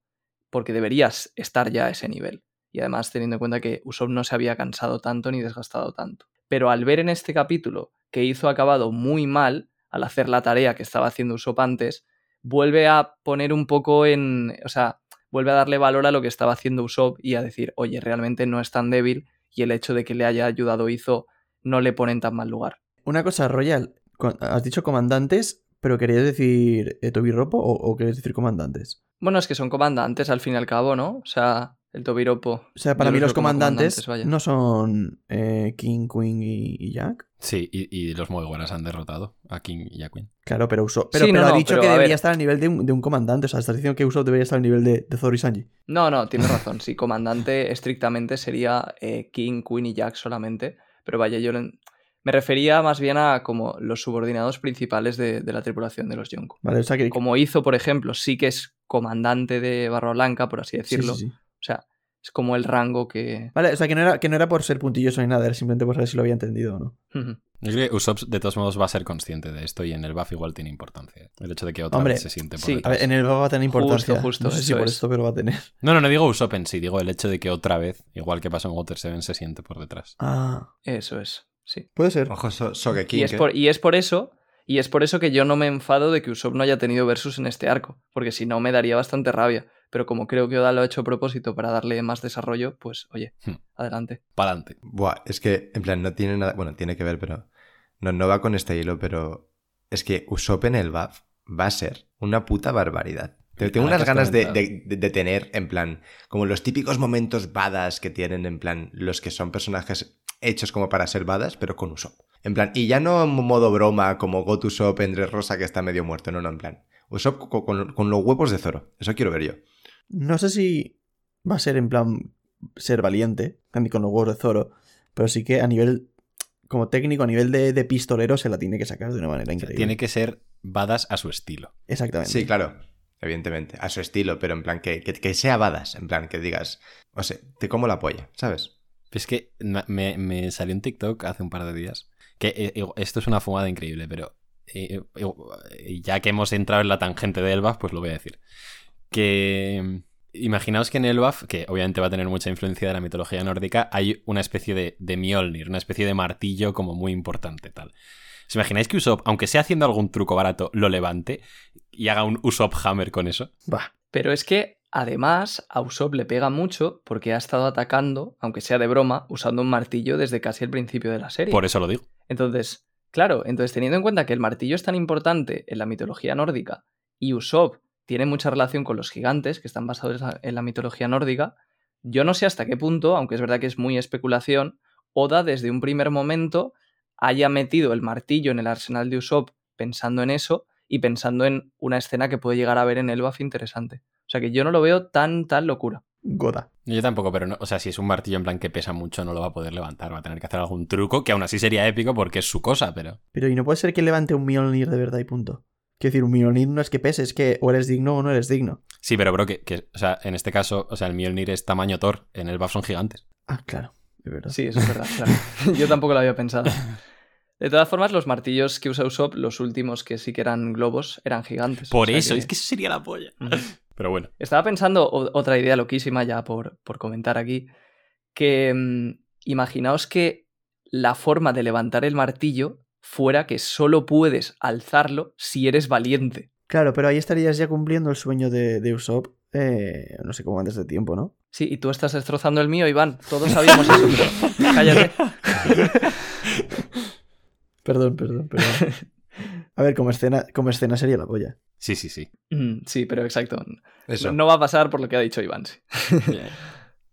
porque deberías estar ya a ese nivel. Y además teniendo en cuenta que Usopp no se había cansado tanto ni desgastado tanto. Pero al ver en este capítulo que hizo acabado muy mal al hacer la tarea que estaba haciendo Usopp antes, vuelve a poner un poco en... o sea, vuelve a darle valor a lo que estaba haciendo Usopp y a decir, oye, realmente no es tan débil y el hecho de que le haya ayudado Izo no le pone en tan mal lugar. Una cosa, Royal, has dicho comandantes, pero querías decir eh, Tobiropo o, o querías decir comandantes? Bueno, es que son comandantes al fin y al cabo, ¿no? O sea, el Tobiropo. O sea, para mí los comandantes, comandantes no son eh, King, Queen y, y, Jack. Sí, y, y los Mugiwaras han derrotado a King y a Queen. Claro, pero Usopp. Pero, Sí, pero no, ha dicho pero que debería ver. estar al nivel de un, de un comandante. O sea, estás diciendo que Usopp debería estar al nivel de, de Zoro y Sanji. No, no, tienes razón. Sí, comandante estrictamente sería eh, King, Queen y Jack solamente. Pero vaya, yo le- me refería más bien a como los subordinados principales de, de la tripulación de los Yonko. Vale, o sea que. Como hizo, por ejemplo, sí que es comandante de Barba Blanca, por así sí, decirlo. sí, sí. O sea, Es como el rango que... Vale, o sea, que no, era, que no era por ser puntilloso ni nada, era simplemente por saber si lo había entendido o no. Creo que Usopp de todos modos va a ser consciente de esto y en el buff igual tiene importancia. El hecho de que otra Hombre, vez se siente por sí. A detrás. ver, en el va a tener importancia. Justo, justo, no sé si por es. esto, pero va a tener. No, no, no digo Usopp en sí, digo el hecho de que otra vez, igual que pasó en Water 7, se siente por detrás. Ah, Eso es, sí. puede ser. Ojo, so Sogeking. Y es, ¿eh? por, y es por eso... Y es por eso que yo no me enfado de que Usopp no haya tenido versus en este arco, porque si no me daría bastante rabia. Pero como creo que Oda lo ha hecho a propósito para darle más desarrollo, pues oye, Hmm. adelante. Pa'lante. Buah, es que, en plan, no tiene nada. Bueno, tiene que ver, pero. No, no va con este hilo, pero. Es que Usopp en el buff va a ser una puta barbaridad. Te- Tengo Ahora unas ganas de, de- de tener, en plan, como los típicos momentos badas que tienen, en plan, los que son personajes hechos como para ser badas, pero con Usopp. En plan, y ya no en modo broma como Got Usopp en Rosa que está medio muerto, no, no, en plan. Usopp co- con, con los huevos de Zoro. Eso quiero ver yo. No sé si va a ser en plan ser valiente, ni con los huevos de Zoro, pero sí que a nivel, como técnico, a nivel de, de pistolero, se la tiene que sacar de una manera increíble. Tiene que ser badass a su estilo. Exactamente. Sí, claro. Evidentemente, a su estilo, pero en plan que, que, que sea badas, en plan que digas, o sea, te como la polla, ¿sabes? Es que me, me salió un TikTok hace un par de días. Que eh, eh, esto es una fumada increíble, pero eh, eh, ya que hemos entrado en la tangente de Elbaf, pues lo voy a decir. Que mm, imaginaos que en Elbaf, que obviamente va a tener mucha influencia de la mitología nórdica, hay una especie de, de Mjolnir, una especie de martillo como muy importante, tal. ¿Os imagináis que Usopp, aunque sea haciendo algún truco barato, lo levante y haga un Usopp Hammer con eso? Bah, Pero es que además a Usopp le pega mucho porque ha estado atacando, aunque sea de broma, usando un martillo desde casi el principio de la serie. Por eso lo digo. Entonces, claro, entonces teniendo en cuenta que el martillo es tan importante en la mitología nórdica y Usopp tiene mucha relación con los gigantes que están basados en la- mitología nórdica, yo no sé hasta qué punto, aunque es verdad que es muy especulación, Oda desde un primer momento haya metido el martillo en el arsenal de Usopp pensando en eso y pensando en una escena que puede llegar a ver en Elbaf interesante. O sea que yo no lo veo tan, tan locura. Goda. Yo tampoco, pero no, o sea, si es un martillo en plan que pesa mucho, no lo va a poder levantar, va a tener que hacer algún truco, que aún así sería épico porque es su cosa, pero. Pero y no puede ser que levante un Mjolnir de verdad y punto. Quiero decir, un Mjolnir no es que pese, es que o eres digno o no eres digno. Sí, pero bro, que, que, o sea, en este caso, o sea, el Mjolnir es tamaño Thor, en el buff son gigantes. Ah, claro, es verdad. Sí, eso es verdad, claro. Yo tampoco lo había pensado. De todas formas, los martillos que usa Usopp, los últimos que sí que eran globos, eran gigantes. Por O sea eso, es que eso sería la polla. Pero bueno. Estaba pensando otra idea loquísima ya por, por comentar aquí, que mm, imaginaos que la forma de levantar el martillo fuera que solo puedes alzarlo si eres valiente. Claro, pero ahí estarías ya cumpliendo el sueño de, de Usopp, eh, no sé cómo antes de tiempo, ¿no? Sí, y tú estás destrozando el mío, Iván. Todos sabíamos eso, pero cállate. Perdón, perdón, perdón. A ver, como escena, como escena sería la polla. Sí, sí, sí. Mm, Sí, pero exacto. Eso. No, no va a pasar por lo que ha dicho Iván. sí.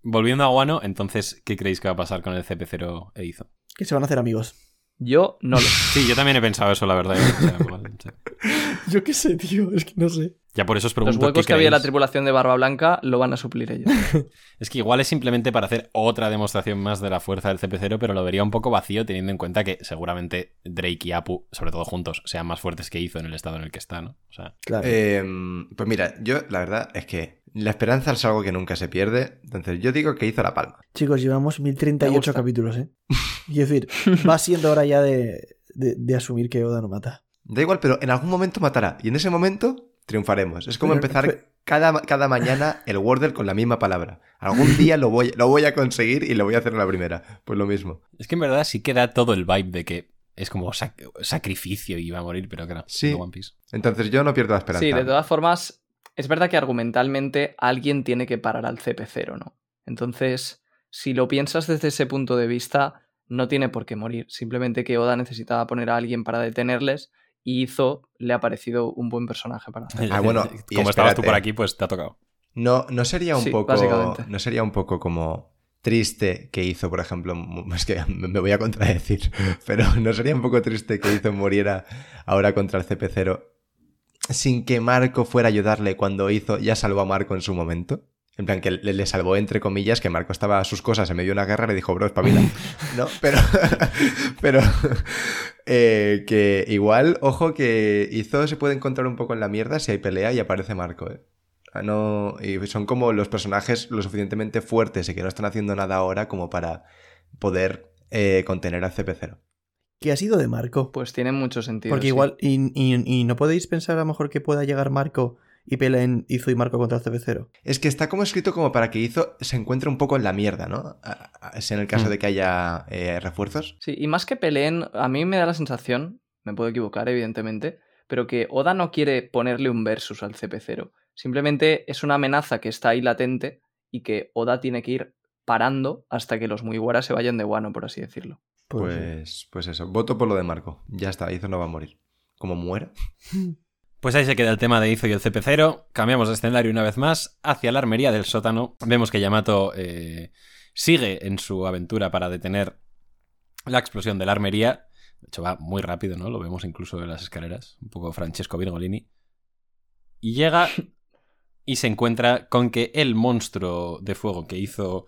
Volviendo a Guano, entonces, ¿qué creéis que va a pasar con el CP0 e Izo? Que se van a hacer amigos. Yo no lo Sí, yo también he pensado eso, la verdad. Sea, Yo qué sé, tío, es que no sé. ya por eso os Los pregunto. huecos ¿qué que había en la creéis? tripulación de Barba Blanca lo van a suplir ellos. Es que igual es simplemente para hacer otra demostración más de la fuerza del CP0, pero lo vería un poco vacío teniendo en cuenta que seguramente Drake y Apu, sobre todo juntos, sean más fuertes que Izo en el estado en el que está, ¿no? O sea, Claro. Eh, pues mira, yo la verdad es que la esperanza es algo que nunca se pierde. Entonces yo digo que hizo la palma. Chicos, llevamos Me 1038 gusta. capítulos, ¿eh? Quiero decir, va siendo hora ya de, de- de asumir que Oda no mata. Da igual, pero en algún momento matará. Y en ese momento triunfaremos. Es como Pero- empezar pero- cada, cada mañana el Wordle con la misma palabra. Algún día lo voy, lo voy a conseguir y lo voy a hacer en la primera. Pues lo mismo. es que en verdad sí que da todo el vibe de que es como sac- sacrificio y va a morir, pero que no. Sí. de One Piece. Entonces yo no pierdo la esperanza. Sí, de todas formas, es verdad que argumentalmente alguien tiene que parar al CP0, ¿no? Entonces, si lo piensas desde ese punto de vista, no tiene por qué morir. Simplemente que Oda necesitaba poner a alguien para detenerles y hizo, le ha parecido un buen personaje para hacerlo. Ah, bueno, y como estabas tú por aquí, pues te ha tocado. No, no sería un Sí, poco. No sería un poco como triste que hizo, por ejemplo. Es que me me voy a contradecir. Pero no sería un poco triste que hizo muriera ahora contra el CP0 sin que Marco fuera a ayudarle cuando hizo ya salvó a Marco en su momento. En plan, que le, le salvó entre comillas, que Marco estaba a sus cosas en medio de una guerra, le dijo, bro, espabila. No, pero. pero. eh, que igual, ojo, que hizo se puede encontrar un poco en la mierda si hay pelea y aparece Marco, ¿eh? sea, no, y son como los personajes lo suficientemente fuertes y que no están haciendo nada ahora como para poder eh, contener al CP0. ¿Qué ha sido de Marco? Pues tiene mucho sentido. Porque sí. igual, y, y- y no podéis pensar a lo mejor que pueda llegar Marco y peleen Izo y Marco contra el CP0. Es que está como escrito como para que Izo se encuentre un poco en la mierda, ¿no? Es en el caso Mm. de que haya eh, refuerzos. Sí, y más que peleen, a mí me da la sensación, me puedo equivocar, evidentemente, pero que Oda no quiere ponerle un versus al CP0. Simplemente es una amenaza que está ahí latente y que Oda tiene que ir parando hasta que los Mugiwara se vayan de guano, por así decirlo. Pues, Pues, pues eso, voto por lo de Marco. Ya está, Izo no va a morir. Como muera. Pues ahí se queda el tema de Izo y el CP0. Cambiamos de escenario una vez más hacia la armería del sótano. Vemos que Yamato eh, sigue en su aventura para detener la explosión de la armería. De hecho, va muy rápido, ¿no? Lo vemos incluso en las escaleras. Un poco Francesco Virgolini. Y llega y se encuentra con que el monstruo de fuego que hizo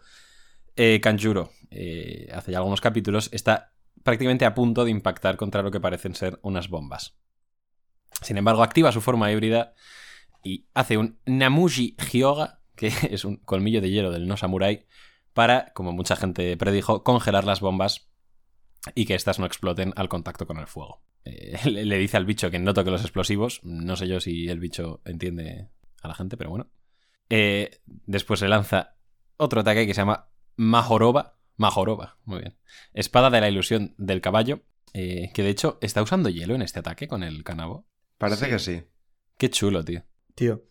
eh, Kanjuro eh, hace ya algunos capítulos está prácticamente a punto de impactar contra lo que parecen ser unas bombas. Sin embargo, activa su forma híbrida y hace un Namuji Hyoga, que es un colmillo de hielo del no samurai, para, como mucha gente predijo, congelar las bombas y que éstas no exploten al contacto con el fuego. Eh, le, dice al bicho que no toque los explosivos. No sé yo si el bicho entiende a la gente, pero bueno. Después se lanza otro ataque que se llama Majoroba. Majoroba, muy bien. Espada de la ilusión del caballo, eh, que de hecho está usando hielo en este ataque con el canabo. Parece Sí. que sí. Qué chulo, tío. tío,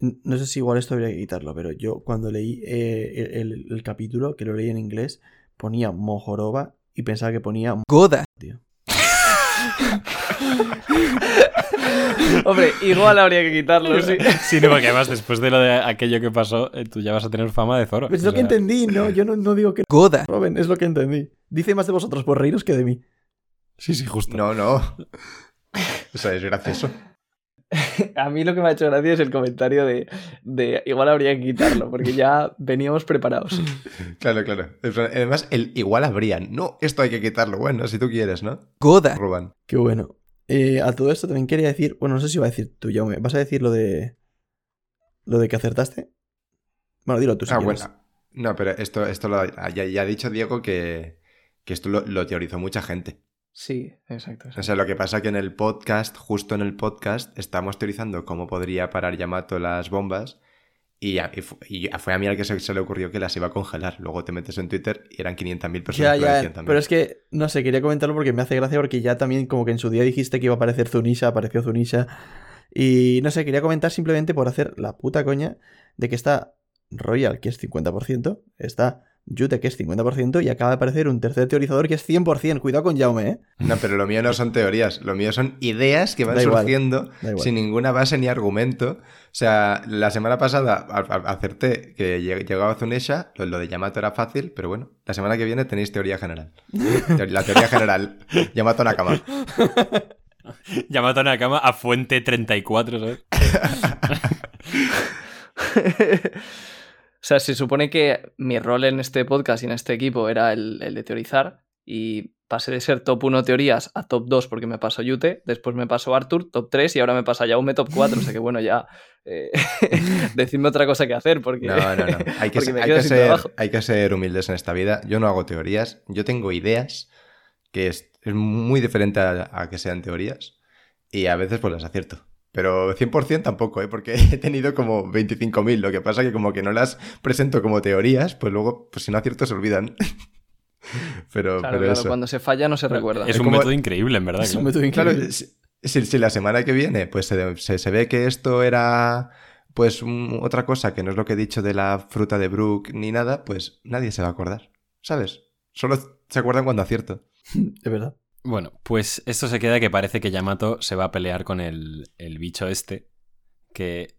no sé si igual esto habría que quitarlo, pero yo cuando leí eh, el, el- el capítulo, que lo leí en inglés, ponía Mojoroba y pensaba que ponía Goda, tío. Hombre, igual habría que quitarlo, sí. Sí, no, porque además después de lo de aquello que pasó, eh, tú ya vas a tener fama de Zoro. Es lo que entendí, ¿no? Yo no, no digo que... Goda. Robin, es lo que entendí. Dice más de vosotros por reíros que de mí. Sí, sí, justo. No, no. O sea, es gracioso. A mí lo que me ha hecho gracia es el comentario de, de igual habría que quitarlo, porque ya veníamos preparados. Claro, claro. Además, el igual habrían. No, esto hay que quitarlo. Bueno, si tú quieres, ¿no? Goda. Ruban. Qué bueno. Eh, a todo esto también quería decir... Bueno, no sé si iba a decir tú, Jaume. ¿Vas a decir lo de... Lo de que acertaste? Bueno, dilo tú si ah, quieres. bueno. No, pero esto, esto lo, ya, ya ha dicho Diego que, que esto lo, lo teorizó mucha gente. Sí, exacto. O sea, lo que pasa que en el podcast, justo en el podcast, estamos teorizando cómo podría parar Yamato las bombas. Y, a- y fue a mí al que se, se le ocurrió que las iba a congelar. Luego te metes en Twitter y eran 500.000 personas Ya, ya, pero es que, no sé, quería comentarlo porque me hace gracia porque ya también como que en su día dijiste que iba a aparecer Zunisha, apareció Zunisha. Y no sé, quería comentar simplemente por hacer la puta coña de que está Royal, que es 50%, está Yute, que es 50%, y acaba de aparecer un tercer teorizador que es 100%. Cuidado con Jaume, ¿eh? No, pero lo mío no son teorías, lo mío son ideas que van Da surgiendo igual. sin ninguna base ni argumento. O sea, la semana pasada acerté que lleg- llegaba Zunesha, lo, lo de Yamato era fácil, pero bueno, la semana que viene tenéis teoría general. La teoría general, Yamato Nakama. Yamato Nakama a fuente 34, ¿sabes? o sea, se supone que mi rol en este podcast y en este equipo era el, el de teorizar y pasé de ser top 1 teorías a top 2 porque me pasó Yute, después me pasó Arthur, top 3 y ahora me pasa Jaume top 4, o sea que bueno, ya eh, decidme otra cosa que hacer porque, No, no, no. Hay que, hay, ser, trabajo. hay que ser humildes en esta vida. Yo no hago teorías, yo tengo ideas, que es, es muy diferente a, a que sean teorías, y a veces pues las acierto. Pero 100% tampoco, ¿eh? porque he tenido como 25.000. Lo que pasa que como que no las presento como teorías, pues luego, pues si no acierto se olvidan. pero Claro, pero claro, eso. cuando se falla no se recuerda. Es Es un como- método increíble, en verdad. Es un claro. método Claro, increíble. si, si- si la semana que viene pues se, se- se ve que esto era pues un- otra cosa que no es lo que he dicho de la fruta de Brook ni nada, pues nadie se va a acordar, ¿sabes? Solo se acuerdan cuando acierto. Es verdad. Bueno, pues esto se queda que parece que Yamato se va a pelear con el, el bicho este. Que.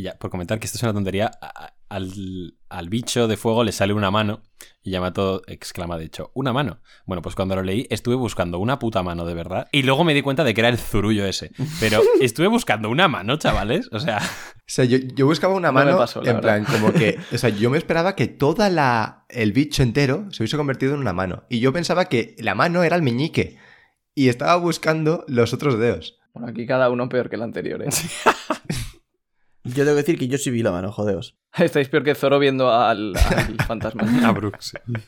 Y ya, por comentar que esto es una tontería. a- Al, al bicho de fuego le sale una mano. Y Yamato exclama, de hecho, ¿una mano? Bueno, pues cuando lo leí estuve buscando una puta mano de verdad. Y luego me di cuenta de que era el zurullo ese. Pero estuve buscando una mano, chavales. O sea. O sea, yo, yo buscaba una No me mano pasó, en plan como que, o sea, yo me esperaba que toda la el bicho entero se hubiese convertido en una mano y yo pensaba que la mano era el meñique y estaba buscando los otros dedos. Bueno, aquí cada uno peor que el anterior, ¿eh? Yo tengo que decir que yo sí vi la mano, jodeos. Estáis peor que Zoro viendo al, al fantasma. A Brooks. No,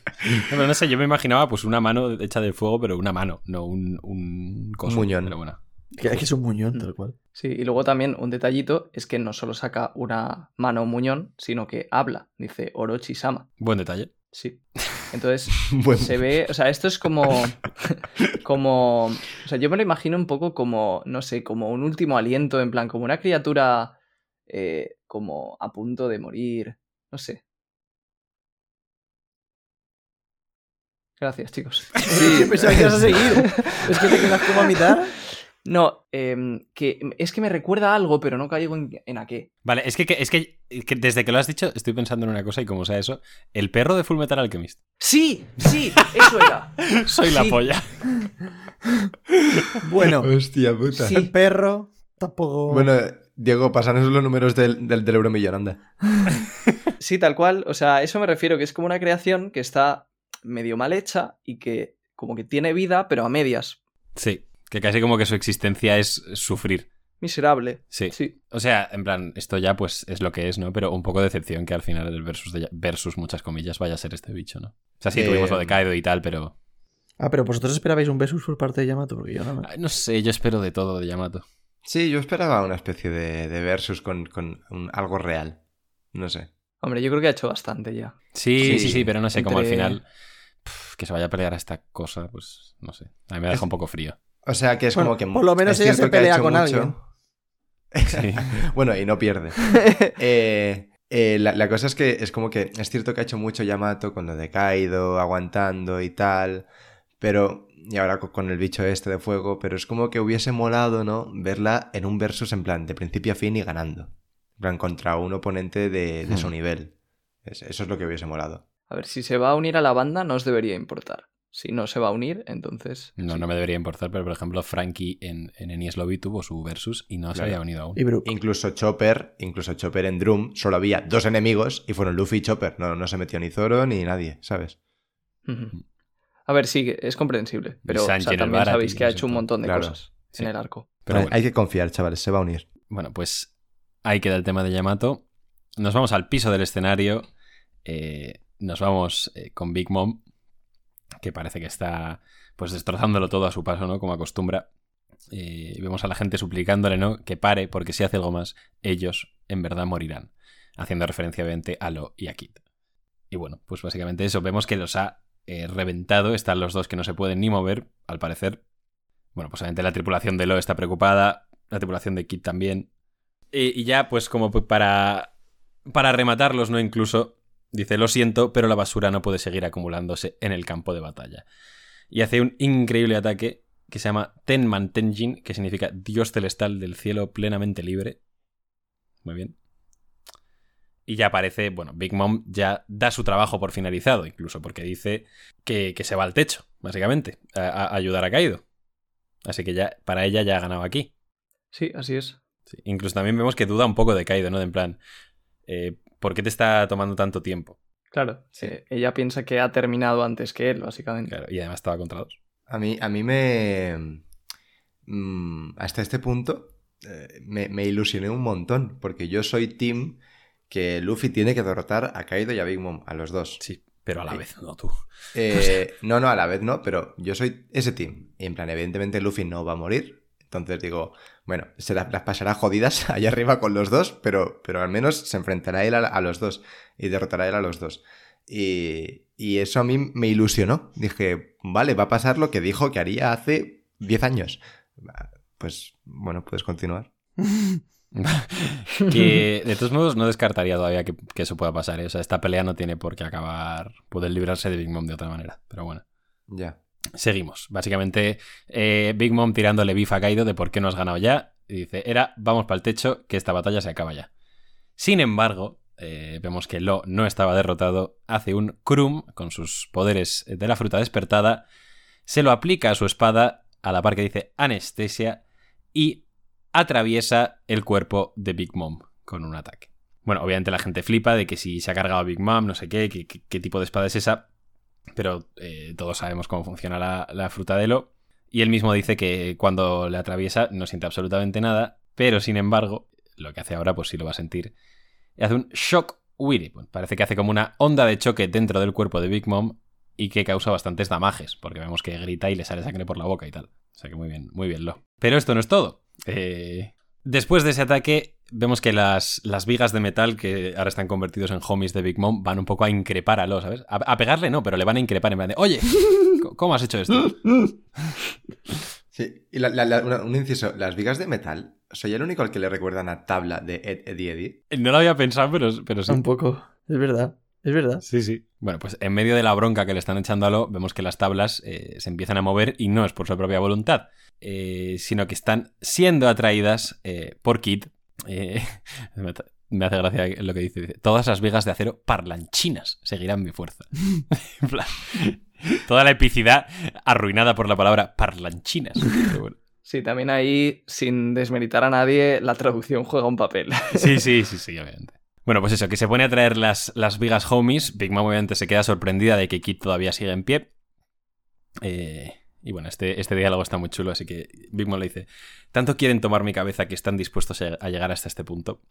pero no sé, yo me imaginaba pues una mano hecha de fuego, pero una mano, no un, un coso. muñón. Pero bueno. Que es que es un muñón, tal cual. Sí, y luego también un detallito es que no solo saca una mano muñón, sino que habla. Dice Orochi-sama. Buen detalle. Sí. Entonces Bueno, se ve, o sea, esto es como, como, o sea, yo me lo imagino un poco como, no sé, como un último aliento, en plan, como una criatura eh, como a punto de morir, no sé. Gracias, chicos. Sí, pensaba que ibas a seguir. Es que te quedas como a mitad. No, em, que es que me recuerda a algo, pero no caigo en, en a qué. Vale, es que, que- es que, que desde que lo has dicho estoy pensando en una cosa y como sea eso, el perro de Full Metal Alchemist. Sí, sí, eso era. Soy la polla. Bueno, hostia puta. Sí. el perro tampoco. Bueno, Diego, pasanos los números del, del, del euromillón, anda. Sí, tal cual. O sea, a eso me refiero, que es como una creación que está medio mal hecha y que como que tiene vida, pero a medias. Sí, que casi como que su existencia es sufrir. Miserable. Sí. Sí. O sea, en plan, esto ya pues es lo que es, ¿no? Pero un poco de decepción que al final del versus, de, versus muchas comillas vaya a ser este bicho, ¿no? O sea, sí, Eh, tuvimos lo de Kaido y tal, pero... Ah, pero vosotros esperabais un versus por parte de Yamato, porque yo no. Ay, No sé, yo espero de todo de Yamato. Sí, yo esperaba una especie de, de versus con, con un- algo real. No sé. Hombre, yo creo que ha hecho bastante ya. Sí, sí, sí, Sí, pero no sé, como al entre- final... que se vaya a pelear a esta cosa, pues no sé. A mí me deja Es- un poco frío. O sea, que es Bueno, como que... por lo menos ella se pelea con mucho. alguien. Sí. bueno, y no pierde. Eh, eh, la, la cosa es que es como que es cierto que ha hecho mucho Yamato con lo de Kaido, aguantando y tal, pero y ahora co- con el bicho este de fuego, pero es como que hubiese molado, ¿no? Verla en un versus en plan de principio a fin y ganando. En plan contra un oponente de, de su Hmm. nivel. Es- eso es lo que hubiese molado. A ver, si se va a unir a la banda, no os debería importar. Si no se va a unir, entonces. No, sí. no me debería importar, pero por ejemplo, Frankie en, en Enies Lobby tuvo su versus y no se había unido aún. Y. Incluso Chopper, incluso Chopper en Drum, solo había dos enemigos y fueron Luffy y Chopper. No, no se metió ni Zoro ni nadie, ¿sabes? A ver, sí, es comprensible. Pero o sea, también Barati, sabéis que ha hecho un montón de Claro, cosas sí. en el arco. Pero bueno. hay que confiar, chavales, se va a unir. Bueno, pues ahí queda el tema de Yamato. Nos vamos al piso del escenario. Eh, nos vamos eh, con Big Mom, que parece que está pues destrozándolo todo a su paso, ¿no? Como acostumbra. Eh, vemos a la gente suplicándole, ¿no? Que pare, porque si hace algo más, ellos en verdad morirán. Haciendo referencia, obviamente, a Lo y a Kid. Y bueno, pues básicamente eso. Vemos que los ha eh, reventado. Están los dos que no se pueden ni mover, al parecer. Bueno, pues obviamente la tripulación de Lo está preocupada. La tripulación de Kid también. Y, y ya, pues como para, para rematarlos, ¿no? Incluso dice, lo siento, pero la basura no puede seguir acumulándose en el campo de batalla. Y hace un increíble ataque que se llama Tenman Tenjin, que significa Dios celestial del cielo plenamente libre. Muy bien. Y ya aparece, bueno, Big Mom ya da su trabajo por finalizado, incluso porque dice que, que se va al techo, básicamente, a, a ayudar a Kaido. Así que ya, para ella ya ha ganado aquí. Sí, así es. Sí, Incluso también vemos que duda un poco de Kaido, ¿no? De en plan, eh, ¿por qué te está tomando tanto tiempo? Claro. eh, ella piensa que ha terminado antes que él, básicamente. Claro, y además estaba contra dos. A mí, a mí me... mm, hasta este punto eh, me, me ilusioné un montón, porque yo soy team que Luffy tiene que derrotar a Kaido y a Big Mom, a los dos. Sí, pero a la Sí. vez no tú. Eh, no, no, a la vez no, pero yo soy ese team. Y en plan, evidentemente Luffy no va a morir. Entonces digo, bueno, se las, las pasará jodidas allá arriba con los dos, pero, pero al menos se enfrentará él a, a los dos y derrotará él a los dos. Y, y eso a mí me ilusionó. Dije, vale, va a pasar lo que dijo que haría hace 10 años. Pues bueno, puedes continuar. que de todos modos no descartaría todavía que, que eso pueda pasar. ¿eh? O sea, esta pelea no tiene por qué acabar. Poder librarse de Big Mom de otra manera. Pero bueno. Ya. Seguimos. Básicamente, eh, Big Mom tirándole bifa a Kaido de por qué no has ganado ya. Y dice, era, vamos para el techo, que esta batalla se acaba ya. Sin embargo, eh, vemos que Lo no estaba derrotado. Hace un Krum con sus poderes de la fruta despertada. Se lo aplica a su espada, a la par que dice anestesia, y atraviesa el cuerpo de Big Mom con un ataque. Bueno, obviamente la gente flipa de que si se ha cargado a Big Mom, no sé qué, qué, tipo de espada es esa, pero eh, todos sabemos cómo funciona la, la fruta de Lo. Y él mismo dice que cuando le atraviesa no siente absolutamente nada, pero sin embargo, lo que hace ahora, pues sí lo va a sentir. Hace un shock. Pues parece que hace como una onda de choque dentro del cuerpo de Big Mom y que causa bastantes damajes, porque vemos que grita y le sale sangre por la boca y tal. O sea que muy bien, muy bien lo. Pero esto no es todo. Eh, después de ese ataque, vemos que las, las, vigas de metal, que ahora están convertidos en homies de Big Mom, van un poco a increpar a Lo, ¿sabes? A, pegarle no, pero le van a increpar en plan de, oye, ¿cómo has hecho esto? Sí, y un inciso, las vigas de metal, ¿soy el único al que le recuerdan a tabla de Ed, Eddie Eddie? No lo había pensado, pero, pero sí. Un poco, es verdad. Es verdad. Sí, sí. Bueno, pues en medio de la bronca que le están echando a Lo, vemos que las tablas eh, se empiezan a mover y no es por su propia voluntad, eh, sino que están siendo atraídas eh, por Kid. me hace gracia lo que dice, dice. Todas las vigas de acero parlanchinas seguirán mi fuerza. Toda la epicidad arruinada por la palabra parlanchinas. Sí, también ahí, sin desmeritar a nadie, la traducción juega un papel. Sí, sí, sí, sí, obviamente. Bueno, pues eso, que se pone a traer las, las vigas homies. Big Mom obviamente se queda sorprendida de que Kit todavía sigue en pie. Eh, y bueno, este, este diálogo está muy chulo, así que Big Mom le dice, tanto quieren tomar mi cabeza que están dispuestos a llegar hasta este punto.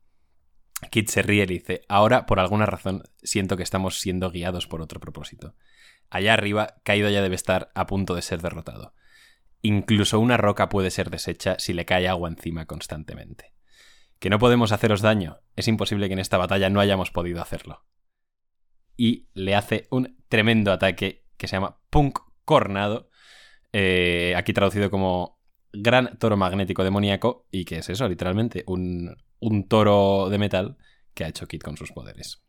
Kit se ríe y le dice, ahora por alguna razón siento que estamos siendo guiados por otro propósito. Allá arriba, Caído ya debe estar a punto de ser derrotado. Incluso una roca puede ser deshecha si le cae agua encima constantemente. Que no podemos haceros daño. Es imposible que en esta batalla no hayamos podido hacerlo. Y le hace un tremendo ataque que se llama Punk Cornado. Eh, aquí traducido como Gran Toro Magnético Demoníaco. Y que es eso, literalmente, un, un toro de metal que ha hecho Kit con sus poderes.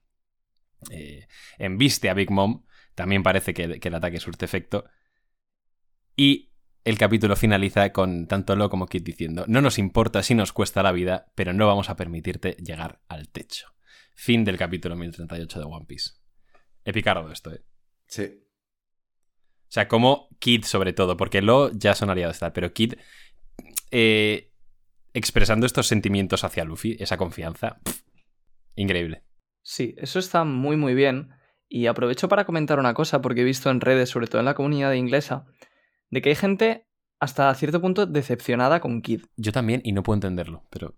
Eh, embiste a Big Mom. También parece que, que el ataque surte efecto. Y el capítulo finaliza con tanto Lo como Kit diciendo, no nos importa si nos cuesta la vida, pero no vamos a permitirte llegar al techo. Fin del capítulo 1038 de One Piece. Epicardo esto, ¿eh? Sí. O sea, como Kid sobre todo, porque Lo ya sonaría de estar, pero Kid eh, expresando estos sentimientos hacia Luffy, esa confianza, increíble. Sí, eso está muy muy bien. Y aprovecho para comentar una cosa, porque he visto en redes, sobre todo en la comunidad inglesa, de que hay gente hasta cierto punto decepcionada con Kid. Yo también, y no puedo entenderlo, pero.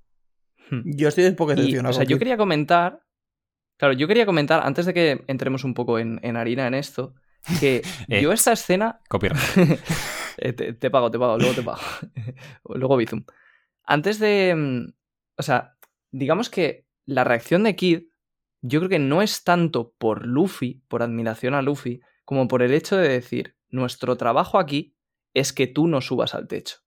Hmm. Yo estoy un poco decepcionado. o sea, yo quería comentar. Claro, yo quería comentar, antes de que entremos un poco en, harina en esto, que Eh, yo esta escena. Copyright. Eh, te, te pago, te pago, luego te pago. luego Bizum. Antes de. mm, O sea, digamos que la reacción de Kid, yo creo que no es tanto por Luffy, por admiración a Luffy, como por el hecho de decir, nuestro trabajo aquí es que tú no subas al techo.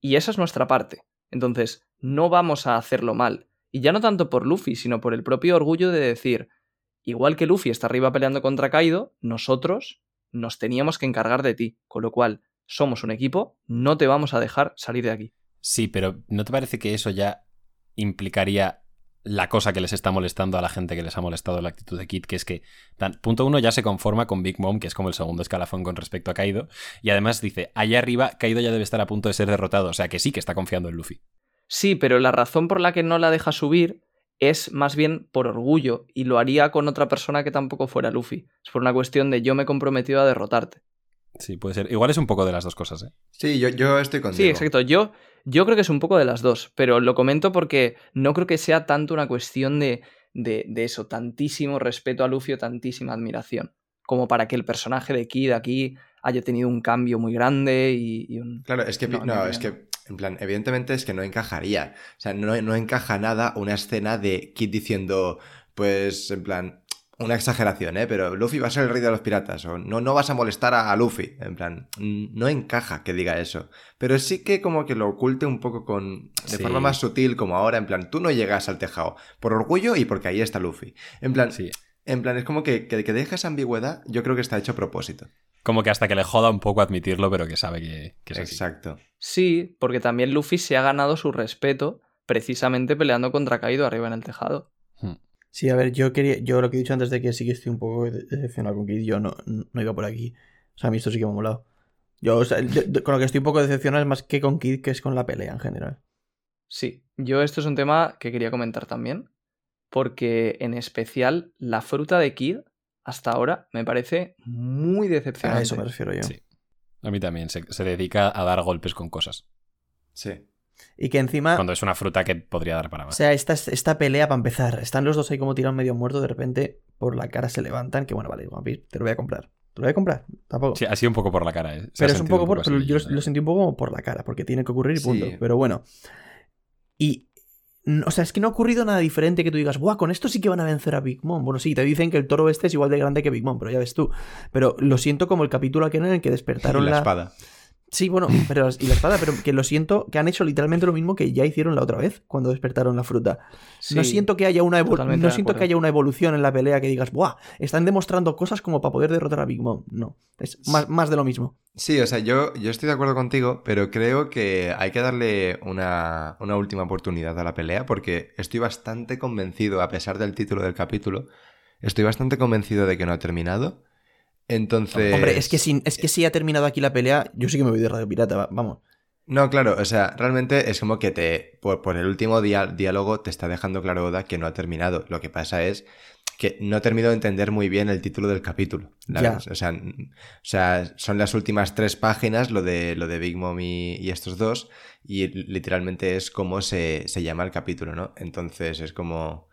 Y esa es nuestra parte. Entonces, no vamos a hacerlo mal. Y ya no tanto por Luffy, sino por el propio orgullo de decir, igual que Luffy está arriba peleando contra Kaido, nosotros nos teníamos que encargar de ti. Con lo cual, somos un equipo, no te vamos a dejar salir de aquí. Sí, pero ¿no te parece que eso ya implicaría la cosa que les está molestando a la gente que les ha molestado la actitud de Kid, que es que, punto uno, ya se conforma con Big Mom, que es como el segundo escalafón con respecto a Kaido, y además dice, allá arriba, Kaido ya debe estar a punto de ser derrotado, o sea que sí que está confiando en Luffy. Sí, pero la razón por la que no la deja subir es más bien por orgullo, y lo haría con otra persona que tampoco fuera Luffy. Es por una cuestión de yo me he comprometido a derrotarte. Sí, puede ser. Igual es un poco de las dos cosas, ¿eh? Sí, yo, yo estoy contigo. Sí, exacto. Yo, yo creo que es un poco de las dos, pero lo comento porque no creo que sea tanto una cuestión de, de, de eso, tantísimo respeto a Luffy o tantísima admiración, como para que el personaje de Kid aquí haya tenido un cambio muy grande y, y un... Claro, es que, no, No, no, es que, en plan, evidentemente es que no encajaría. O sea, no, no encaja nada una escena de Kid diciendo, pues, en plan, una exageración, ¿eh? Pero Luffy va a ser el rey de los piratas, o no, no vas a molestar a, a Luffy. En plan, no encaja que diga eso. Pero sí que como que lo oculte un poco con. de Sí. forma más sutil, como ahora, en plan, tú no llegas al tejado. Por orgullo y porque ahí está Luffy. En plan, Sí. en plan, es como que, que, que deja esa ambigüedad, yo creo que está hecho a propósito. Como que hasta que le joda un poco admitirlo, pero que sabe que, que es así. Exacto. Sí, porque también Luffy se ha ganado su respeto precisamente peleando contra Kaido arriba en el tejado. Sí, a ver, yo quería, yo lo que he dicho antes de que sí que estoy un poco de- decepcionado con Kid, yo no, no iba por aquí. O sea, a mí esto sí que me ha molado. Yo, o sea, de- de- con lo que estoy un poco decepcionado es más que con Kid, que es con la pelea en general. Sí, yo esto es un tema que quería comentar también, porque en especial la fruta de Kid hasta ahora me parece muy A decepcionante. eso me refiero yo. Sí. A mí también. Se, se dedica a dar golpes con cosas. Sí. Y que encima. Cuando es una fruta que podría dar para O más. sea, esta, esta pelea para empezar. Están los dos ahí como tirados medio muertos. De repente, por la cara se levantan. Que bueno, vale, te lo voy a comprar. Te lo voy a comprar. Tampoco. Sí, ha sido un poco por la cara. ¿eh? Pero es un poco por. pero yo lo sentí un poco como por la cara. Porque tiene que ocurrir y Sí. punto. Pero bueno. Y. O sea, es que no ha ocurrido nada diferente que tú digas, ¡buah! Con esto sí que van a vencer a Big Mom. Bueno, sí, te dicen que el toro este es igual de grande que Big Mom, pero ya ves tú. Pero lo siento como el capítulo aquel en el que despertaron la la. espada. Sí, bueno, pero y la espada, pero que lo siento que han hecho literalmente lo mismo que ya hicieron la otra vez cuando despertaron la fruta. no siento que haya una evol- totalmente no de siento que acuerdo. haya una evolución en la pelea que digas, "Buah, están demostrando cosas como para poder derrotar a Big Mom." No, es más, más de lo mismo. Sí, o sea, yo, yo estoy de acuerdo contigo, pero creo que hay que darle una, una última oportunidad a la pelea porque estoy bastante convencido, a pesar del título del capítulo, estoy bastante convencido de que no ha terminado. Entonces... Hombre, es que si es que si ha terminado aquí la pelea, yo sí que me voy de Radio Pirata, va- vamos. No, claro, o sea, realmente es como que te, por, por el último diálogo te está dejando claro Oda que no ha terminado. Lo que pasa es que no he terminado de entender muy bien el título del capítulo. la. O, sea, o sea, son las últimas tres páginas, lo de, lo de Big Mom y, y estos dos, y literalmente es como se, se llama el capítulo, ¿no? Entonces es como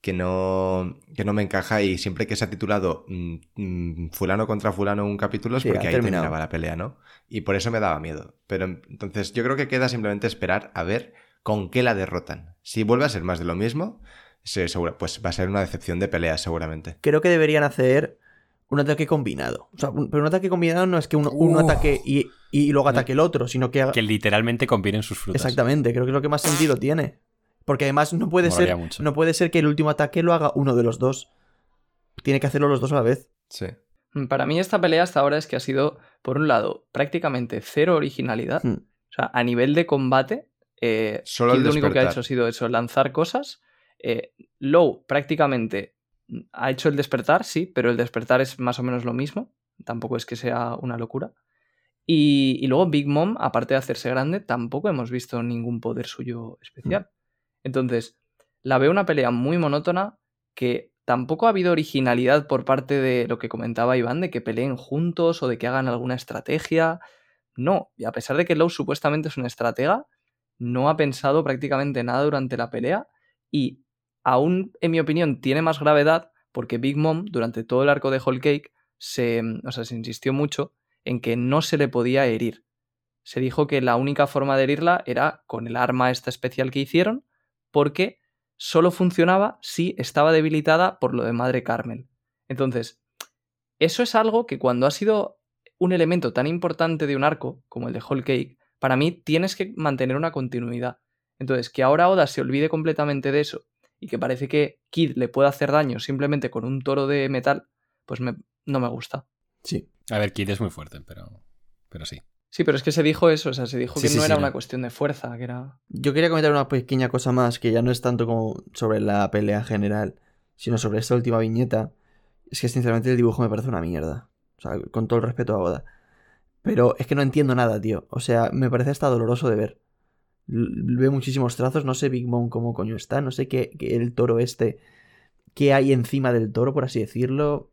que no, que no me encaja y siempre que se ha titulado mm, mm, fulano contra fulano un capítulo es Sí, porque ahí terminado. terminaba la pelea, ¿no? Y por eso me daba miedo. Pero entonces yo creo que queda simplemente esperar a ver con qué la derrotan. Si vuelve a ser más de lo mismo, se- seguro- pues va a ser una decepción de pelea seguramente. Creo que deberían hacer un ataque combinado. O sea, un- pero un ataque combinado no es que uno, uno ataque y, y luego ataque el otro, sino que haga... Que literalmente combinen sus frutas. Exactamente, creo que es lo que más sentido tiene. Porque además no puede ser mucho. no puede ser que el último ataque lo haga uno de los dos. Tiene que hacerlo los dos a la vez. Sí. Mm, Para mí esta pelea hasta ahora es que ha sido, por un lado, prácticamente cero originalidad. Hmm. O sea, a nivel de combate, eh, Solo lo único que ha hecho ha sido eso, lanzar cosas. Eh, Low prácticamente ha hecho el despertar, sí, pero el despertar es más o menos lo mismo. Tampoco es que sea una locura. Y, y luego Big Mom, aparte de hacerse grande, tampoco hemos visto ningún poder suyo especial. Entonces, la veo una pelea muy monótona que tampoco ha habido originalidad por parte de lo que comentaba Iván, de que peleen juntos o de que hagan alguna estrategia. No, y a pesar de que Lowe supuestamente es un estratega, no ha pensado prácticamente nada durante la pelea y aún, en mi opinión, tiene más gravedad porque Big Mom, durante todo el arco de Whole Cake, se, o sea, se insistió mucho en que no se le podía herir. Se dijo que la única forma de herirla era con el arma esta especial que hicieron, porque solo funcionaba si estaba debilitada por lo de Madre Carmel. Entonces, eso es algo que cuando ha sido un elemento tan importante de un arco como el de Whole Cake, para mí tienes que mantener una continuidad. Entonces, que ahora Oda se olvide completamente de eso y que parece que Kid le puede hacer daño simplemente con un toro de metal, pues me- no me gusta. Sí. A ver, Kid es muy fuerte, pero, pero sí. Sí, pero es que se dijo eso, o sea, se dijo Sí, que sí, no sí, era una cuestión de fuerza, que era... Yo quería comentar una pequeña cosa más que ya no es tanto como sobre la pelea general, sino sobre esta última viñeta. Es que sinceramente el dibujo me parece una mierda. O sea, con todo el respeto a Oda. Pero es que no entiendo nada, tío. O sea, me parece hasta doloroso de ver. Veo muchísimos trazos, no sé Big Mom cómo coño está, no sé qué, qué el toro este, qué hay encima del toro, por así decirlo.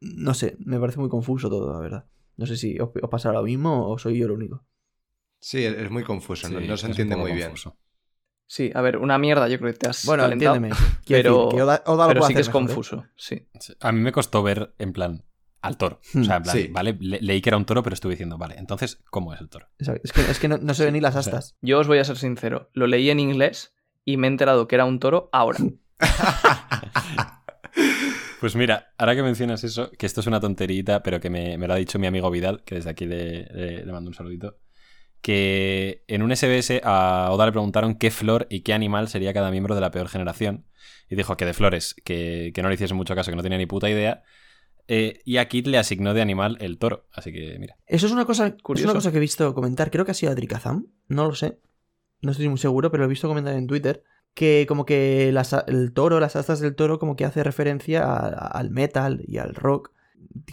No sé, me parece muy confuso todo, la verdad. No sé si os, os pasa lo mismo o soy yo el único. Sí, es es muy confuso, no, Sí, no es se entiende muy bien. Sí, a ver, una mierda, yo creo que te has Bueno, calentado, entiéndeme. Quiero pero, decir que Oda, Oda lo pero sí que es mejor, ¿eh? confuso, sí. A mí me costó ver, en plan, al toro. O sea, en plan, Sí. vale, le- leí que era un toro, pero estuve diciendo, vale, entonces, ¿cómo es el toro? Es que, es que no, no se ven ni las o sea, astas. Yo os voy a ser sincero, lo leí en inglés y me he enterado que era un toro ahora. Pues mira, ahora que mencionas eso, que esto es una tonterita, pero que me, me lo ha dicho mi amigo Vidal, que desde aquí le, le- le mando un saludito, que en un SBS a Oda le preguntaron qué flor y qué animal sería cada miembro de la peor generación. Y dijo que de flores, que, que no le hiciese mucho caso, que no tenía ni puta idea. Eh, y a Kid le asignó de animal el toro. Así que, mira. Eso es una cosa, es Curioso. una cosa que he visto comentar. Creo que ha sido Adrikazam. No lo sé. No estoy muy seguro, pero lo he visto comentar en Twitter. Que como que las el toro, las astas del toro, como que hace referencia a- a- al metal y al rock.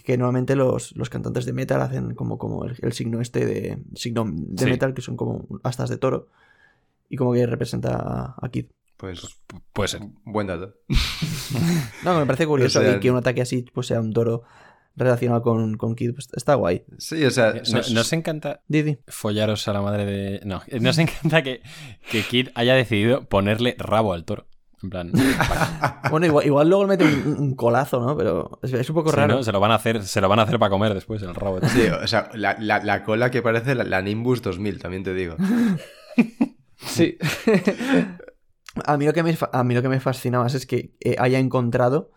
Que normalmente los, los cantantes de metal hacen como, como el, el signo este de. signo de Sí. metal, que son como astas de toro. Y como que representa a, Kid. Pues Pu- Puede ser. buen dato. No, me parece curioso O sea, y que un ataque así pues sea un toro relacionado con, con Kid, pues está guay. Sí, o sea, Eh, son- no- nos encanta Didi. follaros a la madre de. No, nos encanta que, que Kid haya decidido ponerle rabo al toro. En plan. Bueno, igual, igual luego le mete un, un colazo, ¿no? Pero es, es un poco sí, raro. ¿no? Se lo van a hacer, se lo van a hacer para comer después, el rabo. Sí, o sea, la, la- la cola que parece la, la Nimbus 2000, también te digo. Sí. A mí lo que me, a mí lo que me fascina más es que eh, haya encontrado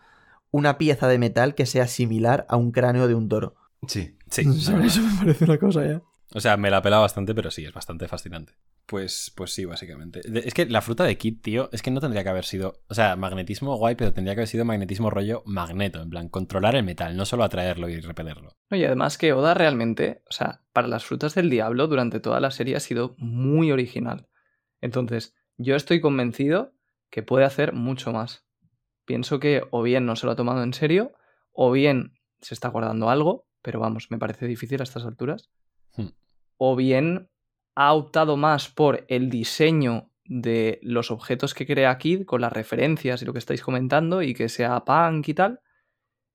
una pieza de metal que sea similar a un cráneo de un toro. Sí. Sí. O sea, eso me parece una cosa ya. O sea, me la pela bastante, pero sí, es bastante fascinante. Pues, pues sí, básicamente. De- Es que la fruta de Kid, tío, es que no tendría que haber sido. O sea, magnetismo guay, pero tendría que haber sido magnetismo rollo magneto. En plan, controlar el metal, no solo atraerlo y repelerlo. No, y además que Oda realmente, o sea, para las frutas del diablo durante toda la serie ha sido muy original. Entonces, yo estoy convencido que puede hacer mucho más. Pienso que o bien no se lo ha tomado en serio, o bien se está guardando algo, pero vamos, me parece difícil a estas alturas. Hmm. O bien ha optado más por el diseño de los objetos que crea Kid, con las referencias y lo que estáis comentando, y que sea punk y tal,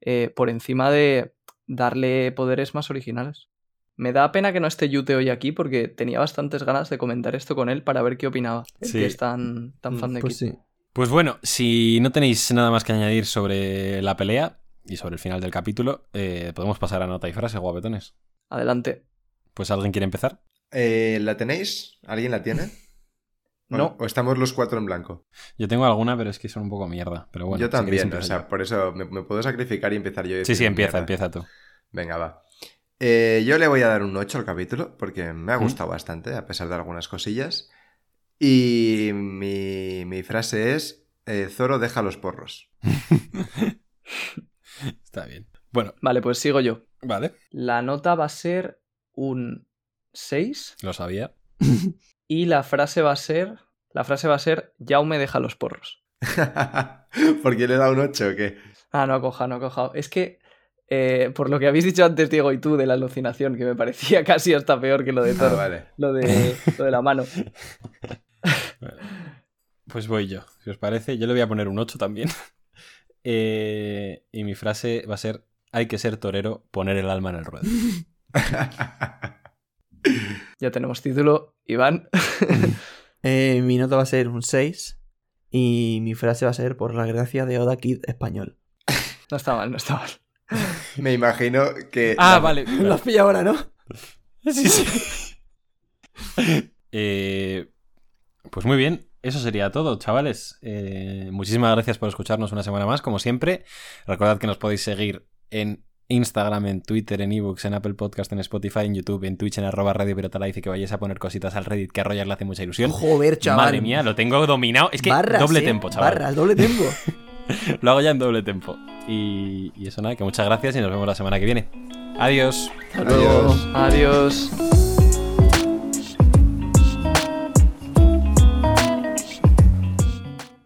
eh, por encima de darle poderes más originales. Me da pena que no esté Yute hoy aquí porque tenía bastantes ganas de comentar esto con él para ver qué opinaba. Sí. que es tan, tan fan de Pues Kid. sí. Pues bueno, si no tenéis nada más que añadir sobre la pelea y sobre el final del capítulo, eh, podemos pasar a nota y frase, guapetones. Adelante. Pues alguien quiere empezar. Eh, ¿La tenéis? ¿Alguien la tiene? ¿O- No. ¿O estamos los cuatro en blanco? Yo tengo alguna, pero es que son un poco mierda. Pero bueno, yo si también, o empiezo sea, yo. por eso me, me puedo sacrificar y empezar yo. Sí, sí, diciendo empieza, mierda. empieza tú. Venga, va. Eh, yo le voy a dar un 8 al capítulo porque me ha ¿Mm? gustado bastante, a pesar de algunas cosillas. Y mi, mi frase es: eh, Zoro deja los porros. Está bien. Bueno, Vale, pues sigo yo. vale. La nota va a ser un 6 Lo sabía. y la frase va a ser... La frase va a ser Jaume deja los porros. ¿Por qué le dado un 8 o qué? Ah, no ha cojado, no ha cojado. Es que, eh, por lo que habéis dicho antes, Diego, y tú, de la alucinación, que me parecía casi hasta peor que lo de Ah, Toro. vale. lo, de, lo de la mano. Pues voy yo. Si os parece, yo le voy a poner un 8 también. Eh, y mi frase va a ser: hay que ser torero, poner el alma en el ruedo. Ya tenemos título, Iván. Eh, mi nota va a ser un 6 y mi frase va a ser por la gracia de Oda Kid español. No está mal, no está mal. Me imagino que. Ah, la- vale. Lo has pillado ahora, ¿no? Sí, sí. Eh, pues muy bien, eso sería todo, chavales. Eh, muchísimas gracias por escucharnos una semana más, como siempre. Recordad que nos podéis seguir en Instagram, en Twitter, en ebooks, en Apple Podcast, en Spotify, en YouTube, en Twitch, en arroba Radio Pirata Life y que vayáis a poner cositas al Reddit que a Roger le hace mucha ilusión. Joder, chaval. Madre mía, lo tengo dominado. Es que Barras, doble eh, tempo, chaval. Barras, doble tempo. Lo hago ya en doble tempo. Y, y eso nada, que muchas gracias y nos vemos la semana que viene. Adiós. Adiós. Adiós.